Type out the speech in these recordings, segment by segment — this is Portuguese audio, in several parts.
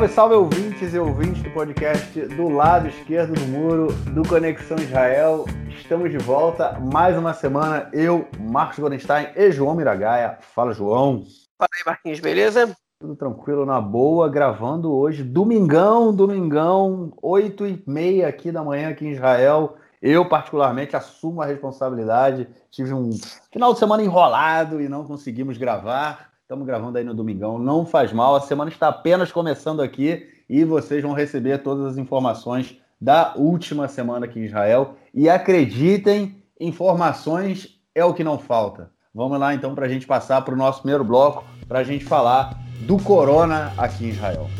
Salve, salve ouvintes e ouvintes do podcast do lado esquerdo do muro do Conexão Israel. Estamos de volta mais uma semana. Eu, Marcos Gorenstein e João Miragaia. Fala, João. Fala aí, Marquinhos, beleza? Tudo tranquilo, na boa, gravando hoje, domingão, domingão, 8 e meia aqui da manhã aqui em Israel. Eu, particularmente, assumo a responsabilidade. Tive um final de semana enrolado e não conseguimos gravar. Estamos gravando aí no domingão, não faz mal. A semana está apenas começando aqui e vocês vão receber todas as informações da última semana aqui em Israel. E acreditem, informações é o que não falta. Vamos lá então para a gente passar para o nosso primeiro bloco, para a gente falar do corona aqui em Israel.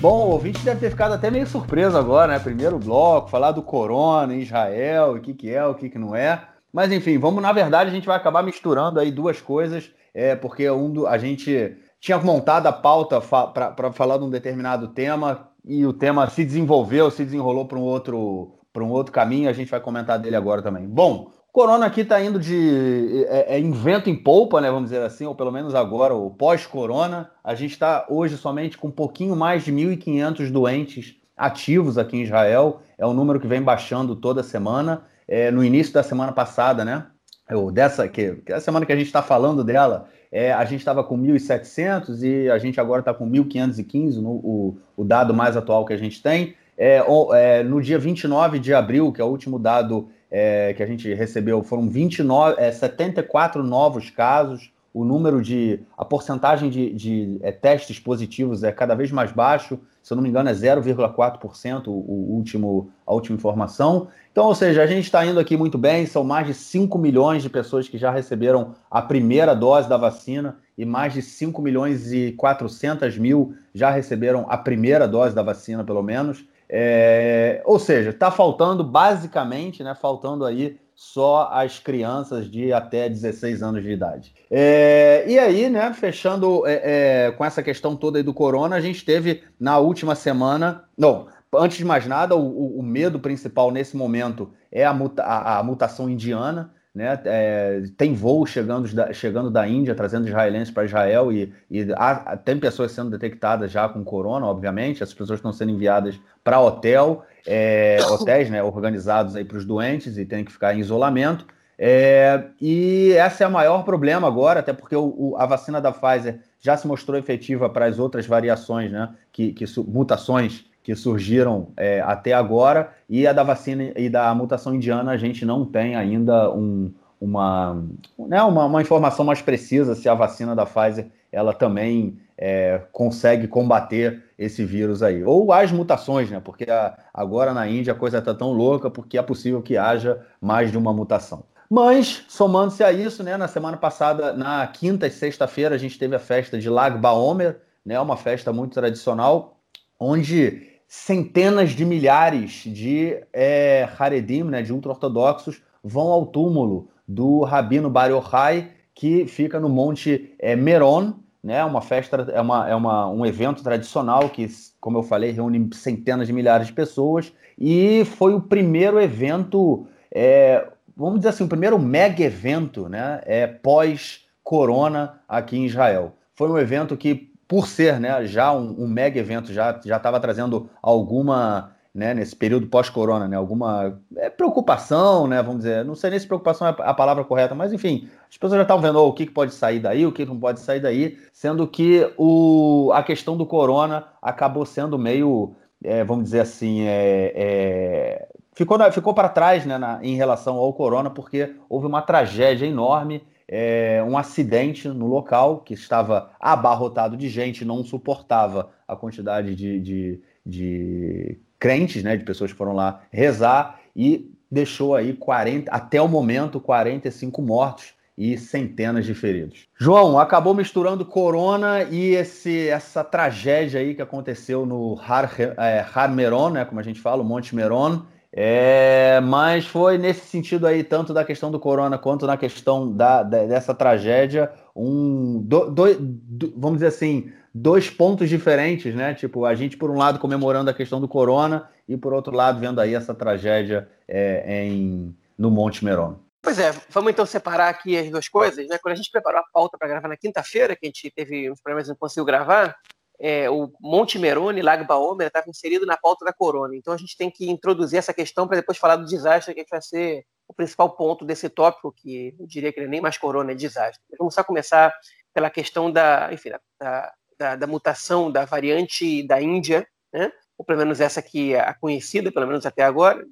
Bom, o ouvinte deve ter ficado até meio surpreso agora, né? Primeiro bloco, falar do corona em Israel, o que, que é, o que, que não é. Mas enfim, vamos, na verdade, a gente vai acabar misturando aí duas coisas, é, porque um do, a gente tinha montado a pauta fa para falar de um determinado tema e o tema se desenvolveu, se desenrolou para um outro para um outro caminho, a gente vai comentar dele agora também. Bom, Corona aqui está indo de é, é, invento em polpa, né? Vamos dizer assim, ou pelo menos agora, o pós-corona. A gente está hoje somente com um pouquinho mais de 1.500 doentes ativos aqui em Israel. É um número que vem baixando toda semana é, no início da semana passada, né? Ou dessa, que, que é a semana que a gente está falando dela, é, a gente estava com 1.700 e a gente agora está com 1.515, no, o, o dado mais atual que a gente tem. É, é, no dia 29 de abril, que é o último dado é, que a gente recebeu, foram 29, é, 74 novos casos. O número de. a porcentagem de, de é, testes positivos é cada vez mais baixo se eu não me engano, é 0,4% o, último, a última informação. Então, ou seja, a gente está indo aqui muito bem, são mais de 5 milhões de pessoas que já receberam a primeira dose da vacina e mais de 5 milhões e 400 mil já receberam a primeira dose da vacina, pelo menos. É, ou seja, está faltando basicamente, né, faltando aí só as crianças de até 16 anos de idade. É, e aí, né, fechando é, é, com essa questão toda aí do corona, a gente teve na última semana. Não, antes de mais nada, o, o medo principal nesse momento é a, muta, a, a mutação indiana. Né? É, tem voo chegando da, chegando da Índia, trazendo israelenses para Israel, e, e há, tem pessoas sendo detectadas já com corona, obviamente, as pessoas estão sendo enviadas para hotel é, hotéis né, organizados para os doentes e tem que ficar em isolamento. É, e esse é o maior problema agora, até porque o, o, a vacina da Pfizer já se mostrou efetiva para as outras variações, né, que, que mutações que surgiram é, até agora, e a da vacina e da mutação indiana a gente não tem ainda um, uma, né, uma, uma informação mais precisa se a vacina da Pfizer ela também é, consegue combater esse vírus aí. Ou as mutações, né? Porque a, agora na Índia a coisa está tão louca porque é possível que haja mais de uma mutação. Mas, somando-se a isso, né, na semana passada, na quinta e sexta-feira, a gente teve a festa de Lag Baomer, né, uma festa muito tradicional, onde centenas de milhares de é, Haredim, né, de ultra-ortodoxos, vão ao túmulo do Rabino Bar Yochai, que fica no Monte é, Meron, né? Uma festa é, uma, é uma, um evento tradicional que, como eu falei, reúne centenas de milhares de pessoas e foi o primeiro evento, é, vamos dizer assim, o primeiro mega evento, né? É pós-corona aqui em Israel. Foi um evento que, por ser, né, já um, um mega evento, já estava trazendo alguma né, nesse período pós-corona, né, alguma é, preocupação, né, vamos dizer, não sei nem se preocupação é a palavra correta, mas enfim, as pessoas já estão vendo oh, o que, que pode sair daí, o que não pode sair daí, sendo que o, a questão do corona acabou sendo meio, é, vamos dizer assim, é, é ficou, ficou para trás né, na, em relação ao corona, porque houve uma tragédia enorme, é, um acidente no local que estava abarrotado de gente, não suportava a quantidade de, de, de crentes, né, de pessoas que foram lá rezar e deixou aí 40, até o momento 45 mortos e centenas de feridos. João, acabou misturando corona e esse, essa tragédia aí que aconteceu no Har, é, Har Meron, né, como a gente fala, o Monte Meron, é, mas foi nesse sentido aí, tanto da questão do corona quanto na questão da, da dessa tragédia, um, do, do, do, vamos dizer assim, dois pontos diferentes, né? Tipo, a gente, por um lado, comemorando a questão do corona e, por outro lado, vendo aí essa tragédia é, em, no Monte Meron. Pois é, vamos então separar aqui as duas coisas. Né? Quando a gente preparou a pauta para gravar na quinta-feira, que a gente teve uns problemas e não conseguiu gravar, é, o Monte Merone, Lago Baomer, estava inserido na pauta da corona. Então a gente tem que introduzir essa questão para depois falar do desastre, que vai ser o principal ponto desse tópico, que eu diria que é nem mais corona, é desastre. Vamos só começar pela questão da, enfim, da, da, da mutação da variante da Índia, né? ou pelo menos essa que é a conhecida, pelo menos até agora,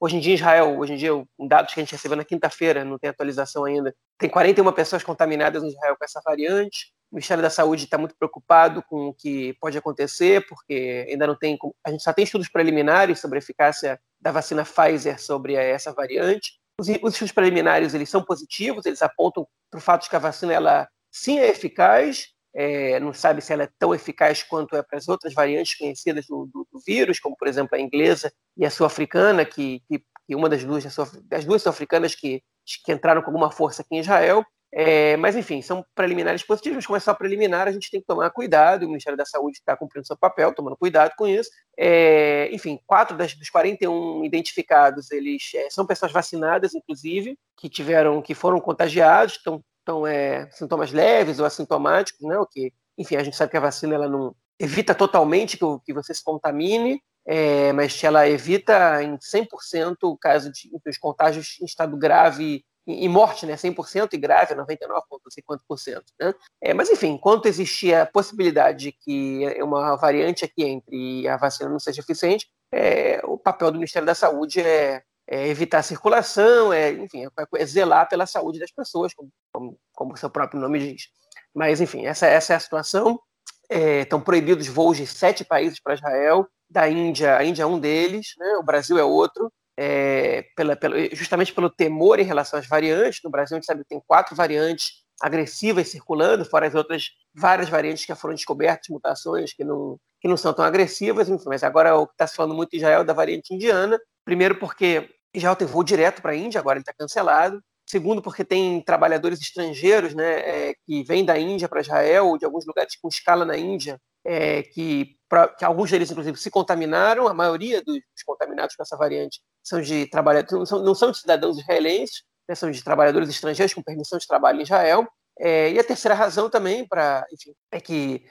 Hoje em dia, Israel, hoje em dia, dados que a gente recebeu na quinta-feira, não tem atualização ainda, tem 41 pessoas contaminadas em Israel com essa variante. O Ministério da Saúde está muito preocupado com o que pode acontecer, porque ainda não tem. A gente só tem estudos preliminares sobre a eficácia da vacina Pfizer sobre essa variante. Os, os estudos preliminares eles são positivos, eles apontam para o fato de que a vacina ela sim é eficaz, é, não sabe se ela é tão eficaz quanto é para as outras variantes conhecidas do, do, do vírus, como por exemplo a inglesa e a sul-africana, que, que, que, uma das duas, das duas sul-africanas que, que entraram com alguma força aqui em Israel. É, mas, enfim, são preliminares positivos, mas como é só preliminar, a gente tem que tomar cuidado, o Ministério da Saúde está cumprindo seu papel, tomando cuidado com isso. É, enfim, quatro das, dos 41 identificados, eles é, são pessoas vacinadas, inclusive, que tiveram, que foram contagiados, estão então, é, sintomas leves ou assintomáticos, né? O que, enfim, a gente sabe que a vacina ela não evita totalmente que, que você se contamine, é, mas ela evita em 100% o caso de os contágios em estado grave e, morte, né? 100% e grave, 99, não sei quanto por cento, né? É, mas enfim, enquanto existia a possibilidade de que uma variante aqui entre e a vacina não seja eficiente, é, o papel do Ministério da Saúde é é evitar a circulação, é, enfim, é, é zelar pela saúde das pessoas, como, como, como, o seu próprio nome diz. Mas, enfim, essa, essa é a situação. É, estão proibidos voos de sete países para Israel, da Índia, a Índia é um deles, né, o Brasil é outro, é, pela, pela, justamente pelo temor em relação às variantes. No Brasil, a gente sabe que tem quatro variantes agressivas circulando, fora as outras várias variantes que foram descobertas, mutações que não, que não são tão agressivas, enfim, mas agora o que está se falando muito em Israel é da variante indiana, primeiro porque Israel tem voo direto para a Índia, agora ele está cancelado. Segundo, porque tem trabalhadores estrangeiros né, é, que vêm da Índia para Israel, ou de alguns lugares com escala na Índia, é, que, pra, que, alguns deles, inclusive, se contaminaram. A maioria dos contaminados com essa variante são de trabalhadores, não são, de cidadãos israelenses, né, são de trabalhadores estrangeiros com permissão de trabalho em Israel. É, e a terceira razão também para, é que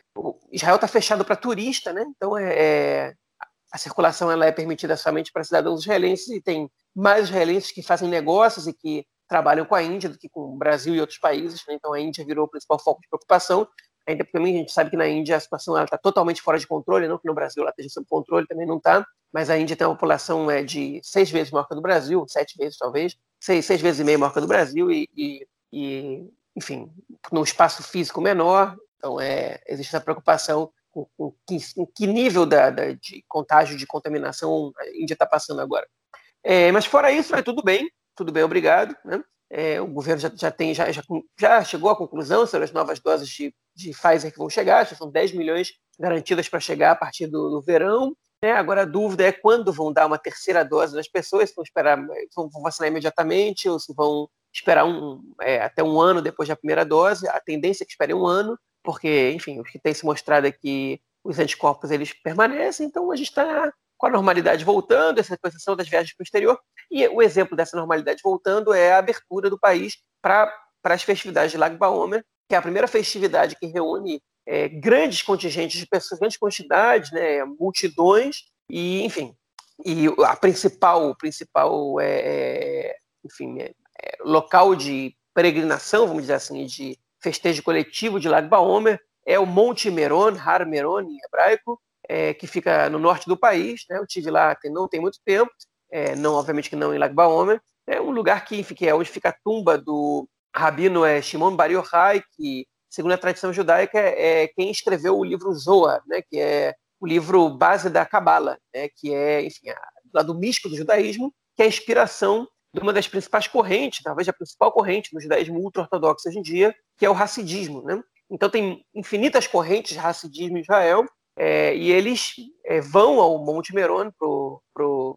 Israel está fechado para turista, né? Então é, é, a circulação ela é permitida somente para cidadãos israelenses e tem mais israelenses que fazem negócios e que trabalham com a Índia do que com o Brasil e outros países. Né? Então a Índia virou o principal foco de preocupação. Ainda porque a gente sabe que na Índia a situação está totalmente fora de controle, não que no Brasil ela esteja sob controle, também não está. Mas a Índia tem uma população é, de seis vezes maior que a do Brasil, sete vezes talvez, seis, seis vezes e meio maior que a do Brasil e, e, e enfim, num espaço físico menor. Então é, existe essa preocupação com, que, que, nível da, da, de contágio, de contaminação a Índia está passando agora. É, mas fora isso, é tudo bem, tudo bem, obrigado. Né? É, o governo já, já, tem, já, já, já, chegou à conclusão sobre as novas doses de, de Pfizer que vão chegar, já são 10 milhões garantidas para chegar a partir do, do verão. Né? Agora a dúvida é quando vão dar uma terceira dose das pessoas, se vão esperar, vão, vão vacinar imediatamente ou se vão esperar um, é, até um ano depois da primeira dose. A tendência é que espere um ano, porque, enfim, o que tem se mostrado é que os anticorpos eles permanecem, então a gente está com a normalidade voltando, essa exceção das viagens para o exterior. E o exemplo dessa normalidade voltando é a abertura do país para as festividades de Lago Baomer, que é a primeira festividade que reúne é, grandes contingentes de pessoas, grandes quantidades, né, multidões, e, enfim, e a principal, principal é, é enfim, é, é, local de peregrinação, vamos dizer assim, de festejo coletivo de Lag Baomer, é o Monte Meron, Har Meron em hebraico, é, que fica no norte do país. Né? Eu tive lá tem, não tem muito tempo, é, não obviamente que não em Lag Baomer. É um lugar que, que é onde fica a tumba do rabino é, Shimon Bar Yochai, que, segundo a tradição judaica, é, é quem escreveu o livro Zohar, né? que é o livro base da Kabbalah, né? que é, enfim, a, lado místico do judaísmo, que é a inspiração de uma das principais correntes, talvez a principal corrente do judaísmo ultra-ortodoxo hoje em dia, que é o racidismo. Né? Então tem infinitas correntes de racidismo em Israel, é, e eles é, vão ao Monte Meron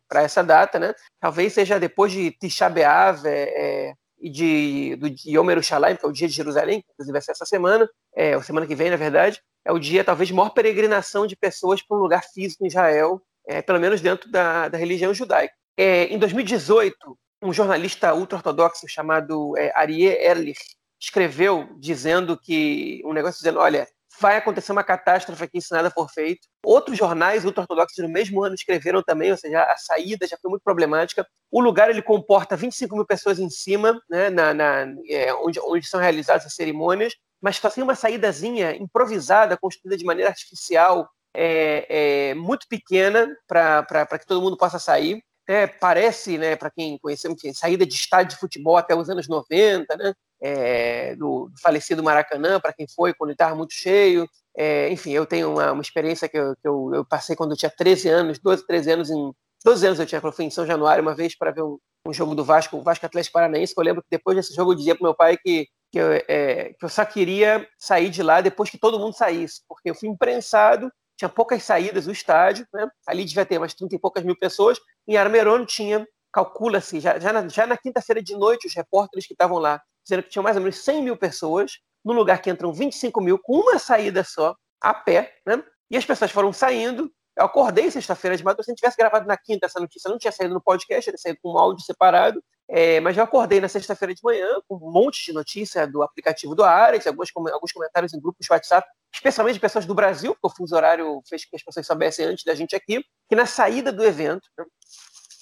para essa data, né? Talvez seja depois de Tisha B'Av é, é e de, do Yom Yerushalayim, que é o dia de Jerusalém, inclusive vai ser essa semana, é, ou semana que vem, na verdade, é o dia talvez de maior peregrinação de pessoas para um lugar físico em Israel, é, pelo menos dentro da, da religião judaica. É, em 2018, um jornalista ultra-ortodoxo chamado é, Arie Erlich escreveu dizendo que um negócio dizendo, olha, vai acontecer uma catástrofe aqui se nada for feito. Outros jornais ultra-ortodoxos no mesmo ano escreveram também, ou seja, a saída já foi muito problemática. O lugar ele comporta 25 mil pessoas em cima, né, na, na é, onde, onde são realizadas as cerimônias, mas só tem uma saídazinha improvisada, construída de maneira artificial, é, é muito pequena para que todo mundo possa sair. É, parece, né, para quem conheceu, saída de estádio de futebol até os anos 90, né, é, do, do, falecido Maracanã, para quem foi, quando estava muito cheio. É, enfim, eu tenho uma, uma experiência que, eu, que eu, eu, passei quando eu tinha 13 anos, 12, 13 anos, em 12 anos eu tinha, eu fui em São Januário uma vez para ver um, um, jogo do Vasco, o Vasco Atlético Paranaense, que eu lembro que depois desse jogo eu dizia para meu pai que, que, eu, é, que eu só queria sair de lá depois que todo mundo saísse, porque eu fui imprensado tinha poucas saídas do estádio, né? ali devia ter umas 30 e poucas mil pessoas, em Armerone tinha, calcula-se, já, já na, já na quinta-feira de noite, os repórteres que estavam lá, dizendo que tinham mais ou menos 100 mil pessoas, no lugar que entram 25 mil, com uma saída só, a pé, né? e as pessoas foram saindo, eu acordei sexta-feira de madrugada, se gente tivesse gravado na quinta essa notícia, não tinha saído no podcast, teria saído com um áudio separado, é, mas eu acordei na sexta-feira de manhã com um monte de notícia do aplicativo do Ares, alguns, alguns comentários em grupos de WhatsApp, especialmente de pessoas do Brasil, porque o fuso horário fez que as pessoas soubessem antes da gente aqui, que na saída do evento,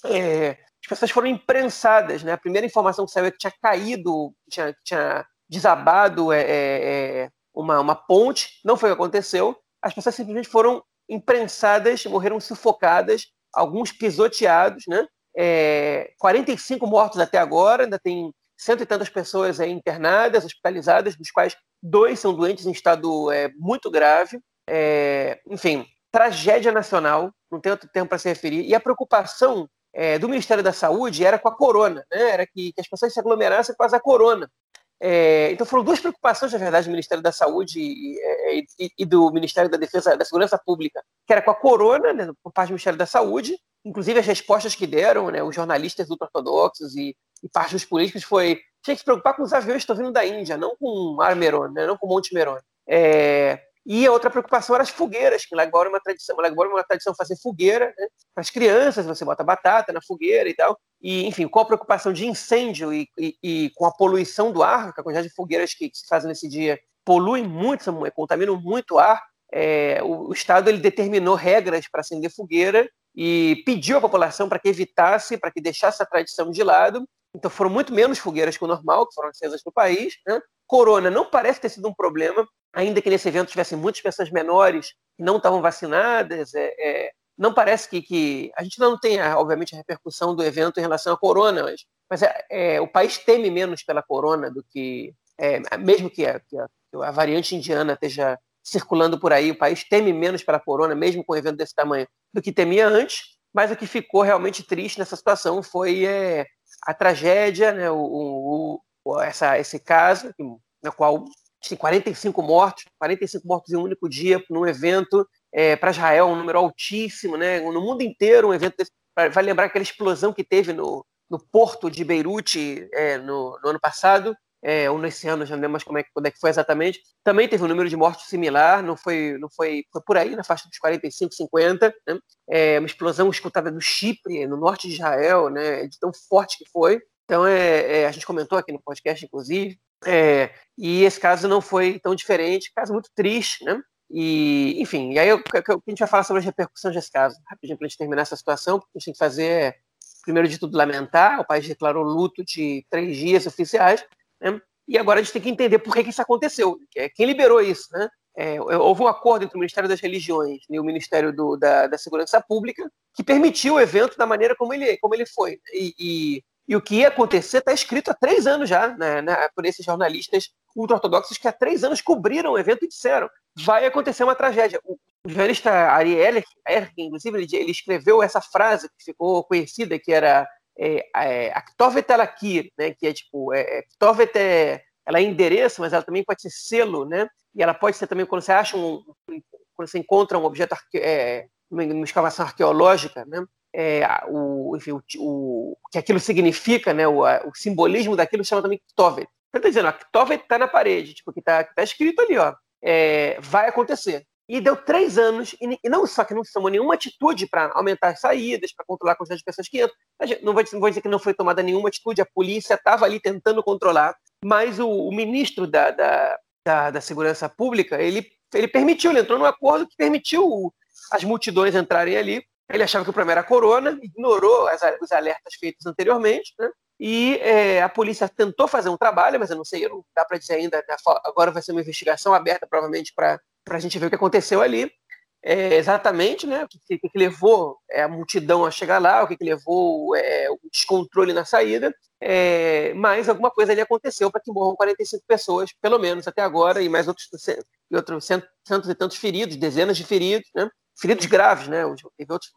é, pessoas foram imprensadas. Né? A primeira informação que saiu é que tinha caído, tinha, tinha desabado é, é, é uma, uma ponte, não foi o que aconteceu. As pessoas simplesmente foram imprensadas, morreram sufocadas, alguns pisoteados, né? É, 45 mortos até agora, ainda tem cento e tantas pessoas aí internadas, hospitalizadas, dos quais dois são doentes em estado é, muito grave. É, enfim, tragédia nacional, não tem outro termo para se referir. E a preocupação é, do Ministério da Saúde era com a corona, né? era que, que as pessoas se aglomerassem com a corona. É, então foram duas preocupações, na verdade, do Ministério da Saúde e, e, e, do Ministério da Defesa da Segurança Pública, que era com a corona, né, por parte do Ministério da Saúde, inclusive as respostas que deram, né, os jornalistas ultra-ortodoxos e, e parte dos políticos foi tinha que se preocupar com os aviões que estão vindo da Índia, não com Mar Merone, né, não com Monte Merone. É, e a outra preocupação era as fogueiras, que lá agora é uma tradição, lá agora é uma tradição fazer fogueira né? para as crianças, você bota batata na fogueira e tal. E, enfim, com a preocupação de incêndio e, e, e com a poluição do ar, a quantidade de fogueiras que, que se fazem nesse dia poluem muito, contaminam muito o ar, é, o, o, Estado ele determinou regras para acender fogueira e pediu à população para que evitasse, para que deixasse a tradição de lado. Então foram muito menos fogueiras que o normal, que foram acesas no país. Né? Corona não parece ter sido um problema, ainda que nesse evento tivessem muitas pessoas menores que não estavam vacinadas, é, é, não parece que, que, a gente não tem, obviamente, a repercussão do evento em relação à corona, mas, mas é, é, o país teme menos pela corona do que, é, mesmo que a, que a, a, variante indiana esteja circulando por aí, o país teme menos pela corona, mesmo com um evento desse tamanho, do que temia antes. Mas o que ficou realmente triste nessa situação foi é, a tragédia, né, o, o, essa, esse caso, na qual tem 45 mortos, 45 mortos em um único dia num evento é, para Israel, um número altíssimo, né? No mundo inteiro, um evento desse, vai lembrar aquela explosão que teve no, no porto de Beirute é, no, no, ano passado, é, ou nesse ano, já não lembro mais como é, quando é que foi exatamente. Também teve um número de mortos similar, não foi, não foi, foi por aí, na faixa dos 45, 50. Né? É, uma explosão escutada no Chipre, no norte de Israel, né? de tão forte que foi. Então, é, é, a gente comentou aqui no podcast, inclusive, é, e esse caso não foi tão diferente, caso muito triste, né? E, enfim, e aí eu, a gente vai falar sobre as repercussões desse caso, rapidinho para a gente terminar essa situação, porque a gente tem que fazer, primeiro de tudo, lamentar, o país declarou luto de três dias oficiais, né? E agora a gente tem que entender por que, que isso aconteceu, é quem liberou isso, né? É, houve um acordo entre o Ministério das Religiões e o Ministério do, da, da, Segurança Pública que permitiu o evento da maneira como ele, como ele foi. E, e e o que ia acontecer está escrito há três anos já, né, né, por esses jornalistas ultra-ortodoxos que há três anos cobriram o evento e disseram vai acontecer uma tragédia. O jornalista Ariel Erkin, inclusive, ele, ele, escreveu essa frase que ficou conhecida, que era é, é, né, que é tipo, é, Aktovet é, ela é endereço, mas ela também pode ser selo, né, e ela pode ser também quando você acha um, quando você encontra um objeto, é, uma escavação arqueológica, né, é, o, enfim, o, o, que aquilo significa, né, o, o simbolismo daquilo chama também Ktovet. Então, está dizendo, a Ktovet está na parede, tipo, que está tá escrito ali, ó, é, vai acontecer. e deu três anos, e, e não só que não se tomou nenhuma atitude para aumentar as saídas, para controlar a quantidade de pessoas que entram. Não vou, não vou dizer que não foi tomada nenhuma atitude, a polícia estava ali tentando controlar, mas o, o ministro da, da, da, da, Segurança Pública, ele, ele permitiu, ele entrou num acordo que permitiu as multidões entrarem ali. Ele achava que o problema era a corona, ignorou as, os alertas feitos anteriormente, né? E é, a polícia tentou fazer um trabalho, mas eu não sei, não dá para dizer ainda. Agora vai ser uma investigação aberta, provavelmente, para a gente ver o que aconteceu ali. É, exatamente, né? O que, que, que levou é, a multidão a chegar lá, o que, que levou é, o descontrole na saída. É, mas alguma coisa ali aconteceu para que morram 45 pessoas, pelo menos até agora, e mais outros, e outros centos e tantos feridos, dezenas de feridos, né? Feridos graves, né? Teve outros,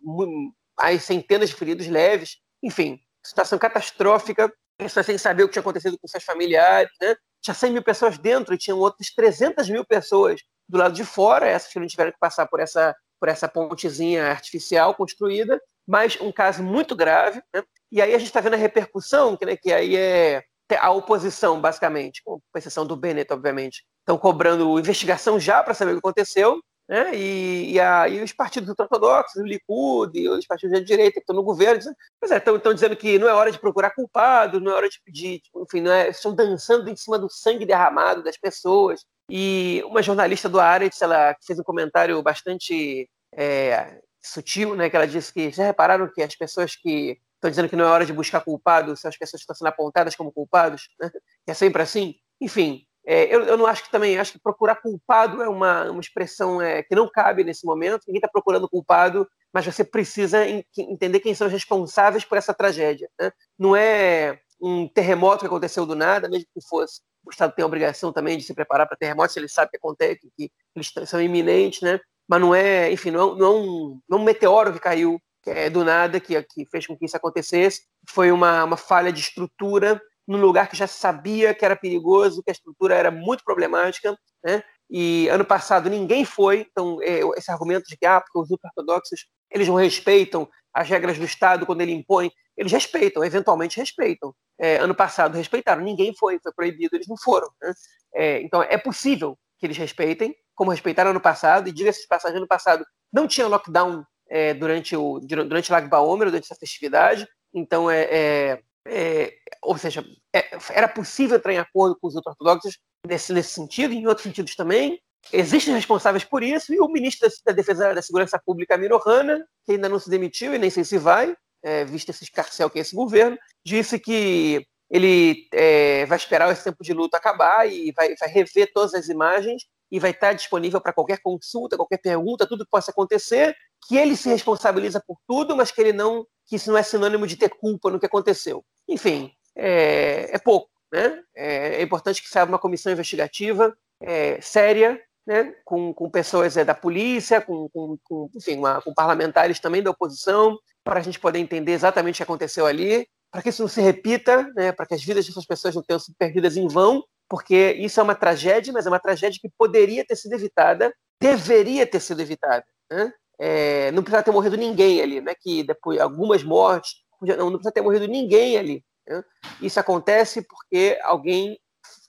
mais centenas de feridos leves. Enfim, situação catastrófica, pessoas sem saber o que tinha acontecido com seus familiares, né? Tinha 100 mil pessoas dentro e tinham outras 300 mil pessoas do lado de fora, essas que não tiveram que passar por essa, por essa pontezinha artificial construída, mas um caso muito grave, né? E aí a gente está vendo a repercussão, que, né, que aí é a oposição, basicamente, com exceção do Bennett, obviamente, estão cobrando investigação já para saber o que aconteceu, né? E, e, a, e, os partidos ortodoxos, o Likud e os partidos de direita que estão no governo, estão, é, dizendo que não é hora de procurar culpado, não é hora de pedir, tipo, enfim, não é, estão dançando em cima do sangue derramado das pessoas. E uma jornalista do Aretz, ela fez um comentário bastante é, sutil, né, que ela disse que já repararam que as pessoas que estão dizendo que não é hora de buscar culpados são as pessoas que estão sendo apontadas como culpados, né? é sempre assim. Enfim, é, eu, eu, não acho que também, acho que procurar culpado é uma, uma expressão é, que não cabe nesse momento. Ninguém está procurando culpado, mas você precisa entender quem são os responsáveis por essa tragédia. Né? Não é um terremoto que aconteceu do nada, mesmo que fosse. O Estado tem a obrigação também de se preparar para terremotos, ele sabe que acontece, que eles são iminentes, né? mas não é, enfim, não é, não é, um, não é um meteoro que caiu é, do nada que, que fez com que isso acontecesse. Foi uma, uma falha de estrutura num lugar que já sabia que era perigoso, que a estrutura era muito problemática, né? E ano passado ninguém foi, então é, esse argumento de que ah, porque os ortodoxos eles não respeitam as regras do Estado quando ele impõe, eles respeitam, eventualmente respeitam. É, ano passado respeitaram, ninguém foi, foi proibido, eles não foram. Né? É, então é possível que eles respeitem, como respeitaram ano passado, e diga-se de passagem, ano passado não tinha lockdown é, durante o durante o Lag Baomer, durante essa festividade, então é, é ou seja, é, era possível entrar em acordo com os ortodoxos nesse, nesse sentido, e em outros sentidos também. Existem responsáveis por isso, e o ministro da Defesa da Segurança Pública, Amir Ohana, que ainda não se demitiu e nem sei se vai, é, visto esse escarcel que é esse governo, disse que ele é, vai esperar esse tempo de luta acabar e vai, vai rever todas as imagens e vai estar disponível para qualquer consulta, qualquer pergunta, tudo que possa acontecer, que ele se responsabiliza por tudo, mas que ele não que isso não é sinônimo de ter culpa no que aconteceu. Enfim, é, é pouco. Né? É, é, importante que saia uma comissão investigativa é, séria, né? com, com pessoas é, da polícia, com, com, com enfim, uma, com parlamentares também da oposição, para a gente poder entender exatamente o que aconteceu ali, para que isso não se repita, né? para que as vidas dessas pessoas não tenham sido perdidas em vão, porque isso é uma tragédia, mas é uma tragédia que poderia ter sido evitada, deveria ter sido evitada. Né? É, não precisa ter morrido ninguém ali, né? Que depois algumas mortes, não, não precisa ter morrido ninguém ali. Né? Isso acontece porque alguém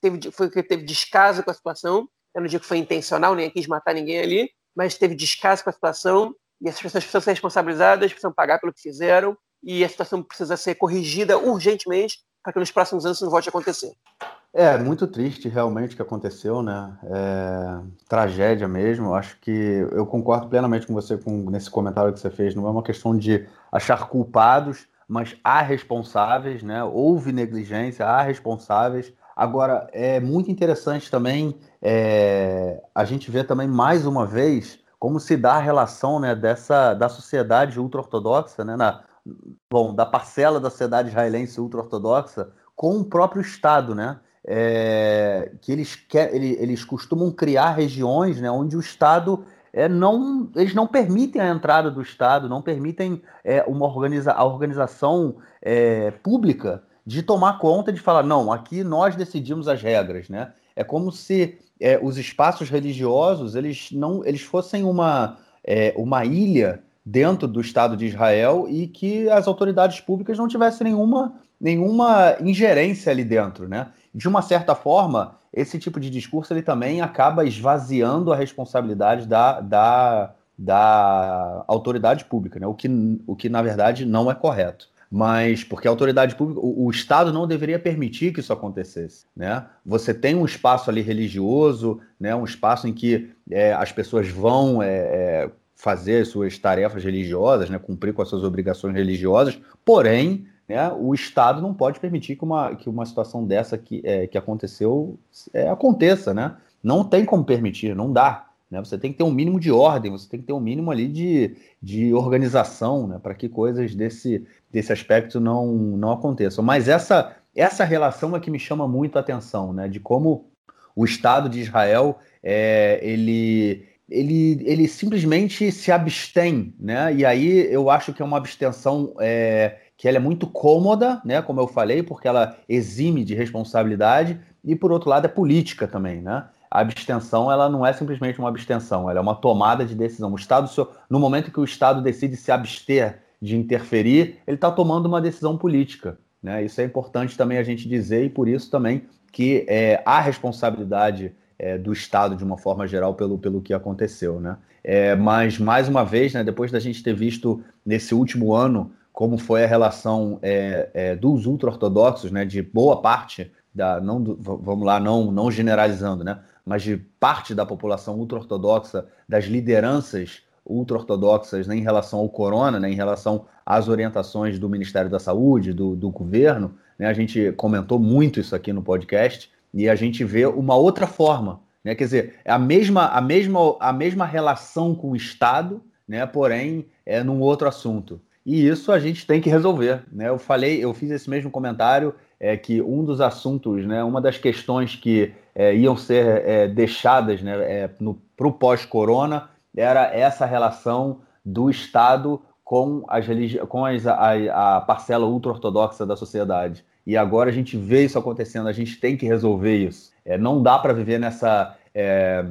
teve, foi, teve descaso com a situação. Eu não digo que foi intencional, nem quis matar ninguém ali, mas teve descaso com a situação e essas pessoas precisam ser responsabilizadas, precisam pagar pelo que fizeram e a situação precisa ser corrigida urgentemente para que nos próximos anos isso não volte a acontecer. É, muito triste realmente o que aconteceu, né? É, tragédia mesmo. Acho que eu concordo plenamente com você com, nesse comentário que você fez. Não é uma questão de achar culpados, mas há responsáveis, né? Houve negligência, há responsáveis. Agora, é muito interessante também é, a gente ver também mais uma vez como se dá a relação né, dessa, da sociedade ultra-ortodoxa, né, bom, da parcela da sociedade israelense ultra-ortodoxa com o próprio Estado, né? É, que eles, quer, eles, eles costumam criar regiões né, onde o Estado é, não, eles não permitem a entrada do Estado, não permitem é, uma organiza, a organização é, pública de tomar conta de falar, não, aqui nós decidimos as regras, né? É como se é, os espaços religiosos eles não eles fossem uma, é, uma ilha dentro do Estado de Israel e que as autoridades públicas não tivessem nenhuma, nenhuma ingerência ali dentro, né? de uma certa forma, esse tipo de discurso ele também acaba esvaziando a responsabilidade da, da, da autoridade pública, né? o, que, o que na verdade não é correto mas porque a autoridade pública, o, o, Estado não deveria permitir que isso acontecesse, né? Você tem um espaço ali religioso, né? Um espaço em que é, as pessoas vão é, é, fazer suas tarefas religiosas, né? Cumprir com as suas obrigações religiosas, porém, né? O Estado não pode permitir que uma, que uma situação dessa que, é, que aconteceu é, aconteça, né? Não tem como permitir, não dá. Né? Você tem que ter um mínimo de ordem, você tem que ter um mínimo ali de, de organização, né? para que coisas desse, desse aspecto não, não aconteçam. Mas essa, essa relação é que me chama muito a atenção, né? de como o Estado de Israel é, ele, ele, ele simplesmente se abstém, né? E aí eu acho que é uma abstenção é, que ela é muito cômoda, né? Como eu falei, porque ela exime de responsabilidade, e por outro lado é política também, né? a abstenção ela não é simplesmente uma abstenção, ela é uma tomada de decisão. O Estado, no momento que o Estado decide se abster de interferir, ele está tomando uma decisão política. Né? Isso é importante também a gente dizer, e por isso também que é, há responsabilidade é, do Estado, de uma forma geral, pelo, pelo que aconteceu. Né? É, mas, mais uma vez, né, depois da gente ter visto nesse último ano como foi a relação é, é, dos ultra-ortodoxos, né, de boa parte da, não vamos lá, não, não generalizando, né, mas de parte da população ultra-ortodoxa, das lideranças ultra-ortodoxas né, em relação ao corona, né, em relação às orientações do Ministério da Saúde, do, do governo. Né, a gente comentou muito isso aqui no podcast e a gente vê uma outra forma. Né, quer dizer, é a mesma, a, mesma, a mesma relação com o Estado, né, porém é num outro assunto. E isso a gente tem que resolver. Né? Eu falei, eu fiz esse mesmo comentário, é que um dos assuntos, né, uma das questões que é, iam ser é, deixadas né, é, para o pós-corona era essa relação do Estado com, as com as, a, a parcela ultra-ortodoxa da sociedade. E agora a gente vê isso acontecendo, a gente tem que resolver isso. É, não dá para viver nessa. É,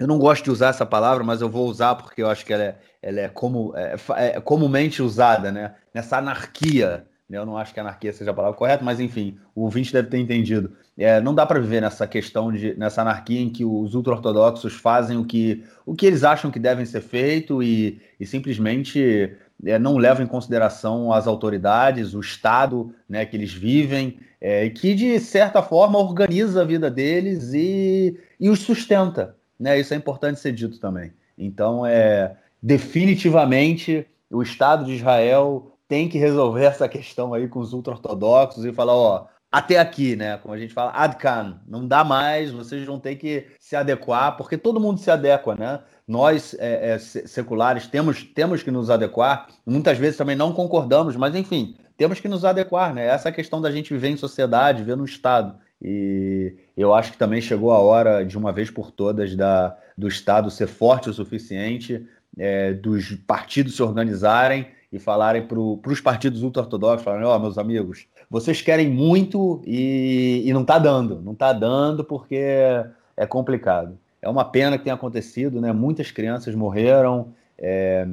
eu não gosto de usar essa palavra, mas eu vou usar porque eu acho que ela é, ela é, como, é, é comumente usada, né? Nessa anarquia né? Eu não acho que anarquia seja a palavra correta, mas enfim, o ouvinte deve ter entendido. É, não dá para viver nessa questão de nessa anarquia em que os ultra-ortodoxos fazem o que, o que eles acham que devem ser feito e, e simplesmente é, não levam em consideração as autoridades, o Estado né, que eles vivem, é, que de certa forma organiza a vida deles e, e os sustenta. Né? Isso é importante ser dito também. Então, é definitivamente o Estado de Israel tem que resolver essa questão aí com os ultra-ortodoxos e falar, ó, até aqui, né? Como a gente fala, adcan, não dá mais, vocês vão ter que se adequar, porque todo mundo se adequa, né? Nós, é, é, seculares, temos, temos que nos adequar, muitas vezes também não concordamos, mas enfim, temos que nos adequar, né? Essa questão da gente viver em sociedade, viver no Estado. E eu acho que também chegou a hora, de uma vez por todas, da, do Estado ser forte o suficiente, é, dos partidos se organizarem e falarem para os partidos ultra-ortodoxos, falarem, ó, oh, meus amigos, vocês querem muito e, e não está dando, não está dando porque é complicado. É uma pena que tenha acontecido, né? Muitas crianças morreram, é,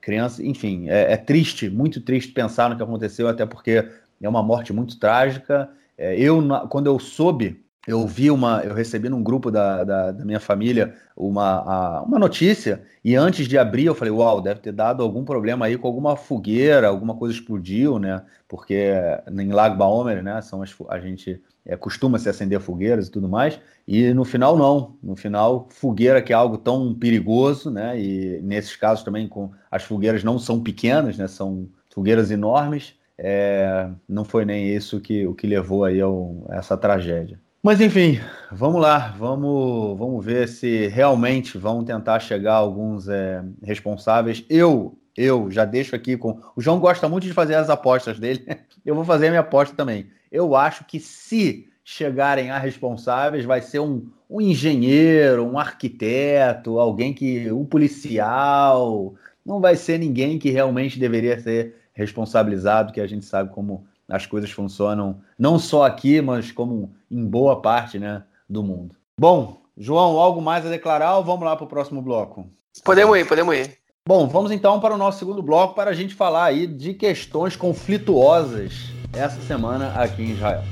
crianças, enfim, é, é, triste, muito triste pensar no que aconteceu, até porque é uma morte muito trágica. É, eu, quando eu soube eu vi uma, eu recebi num grupo da, da, da minha família uma, a, uma notícia e antes de abrir eu falei, uau, deve ter dado algum problema aí com alguma fogueira, alguma coisa explodiu, né? Porque em Lago Baomer, né, são as, a gente é, costuma se acender fogueiras e tudo mais, e no final não, no final fogueira que é algo tão perigoso, né? E nesses casos também com as fogueiras não são pequenas, né? São fogueiras enormes. É, não foi nem isso que o que levou aí a essa tragédia. Mas enfim, vamos lá, vamos, vamos ver se realmente vão tentar chegar alguns é, responsáveis. Eu, eu já deixo aqui com. O João gosta muito de fazer as apostas dele. Eu vou fazer a minha aposta também. Eu acho que se chegarem a responsáveis, vai ser um, um engenheiro, um arquiteto, alguém que. um policial. Não vai ser ninguém que realmente deveria ser responsabilizado, que a gente sabe como as coisas funcionam não só aqui, mas como em boa parte né, do mundo. Bom, João, algo mais a declarar ou vamos lá para o próximo bloco? Podemos ir, podemos ir. Bom, vamos então para o nosso segundo bloco para a gente falar aí de questões conflituosas essa semana aqui em Israel.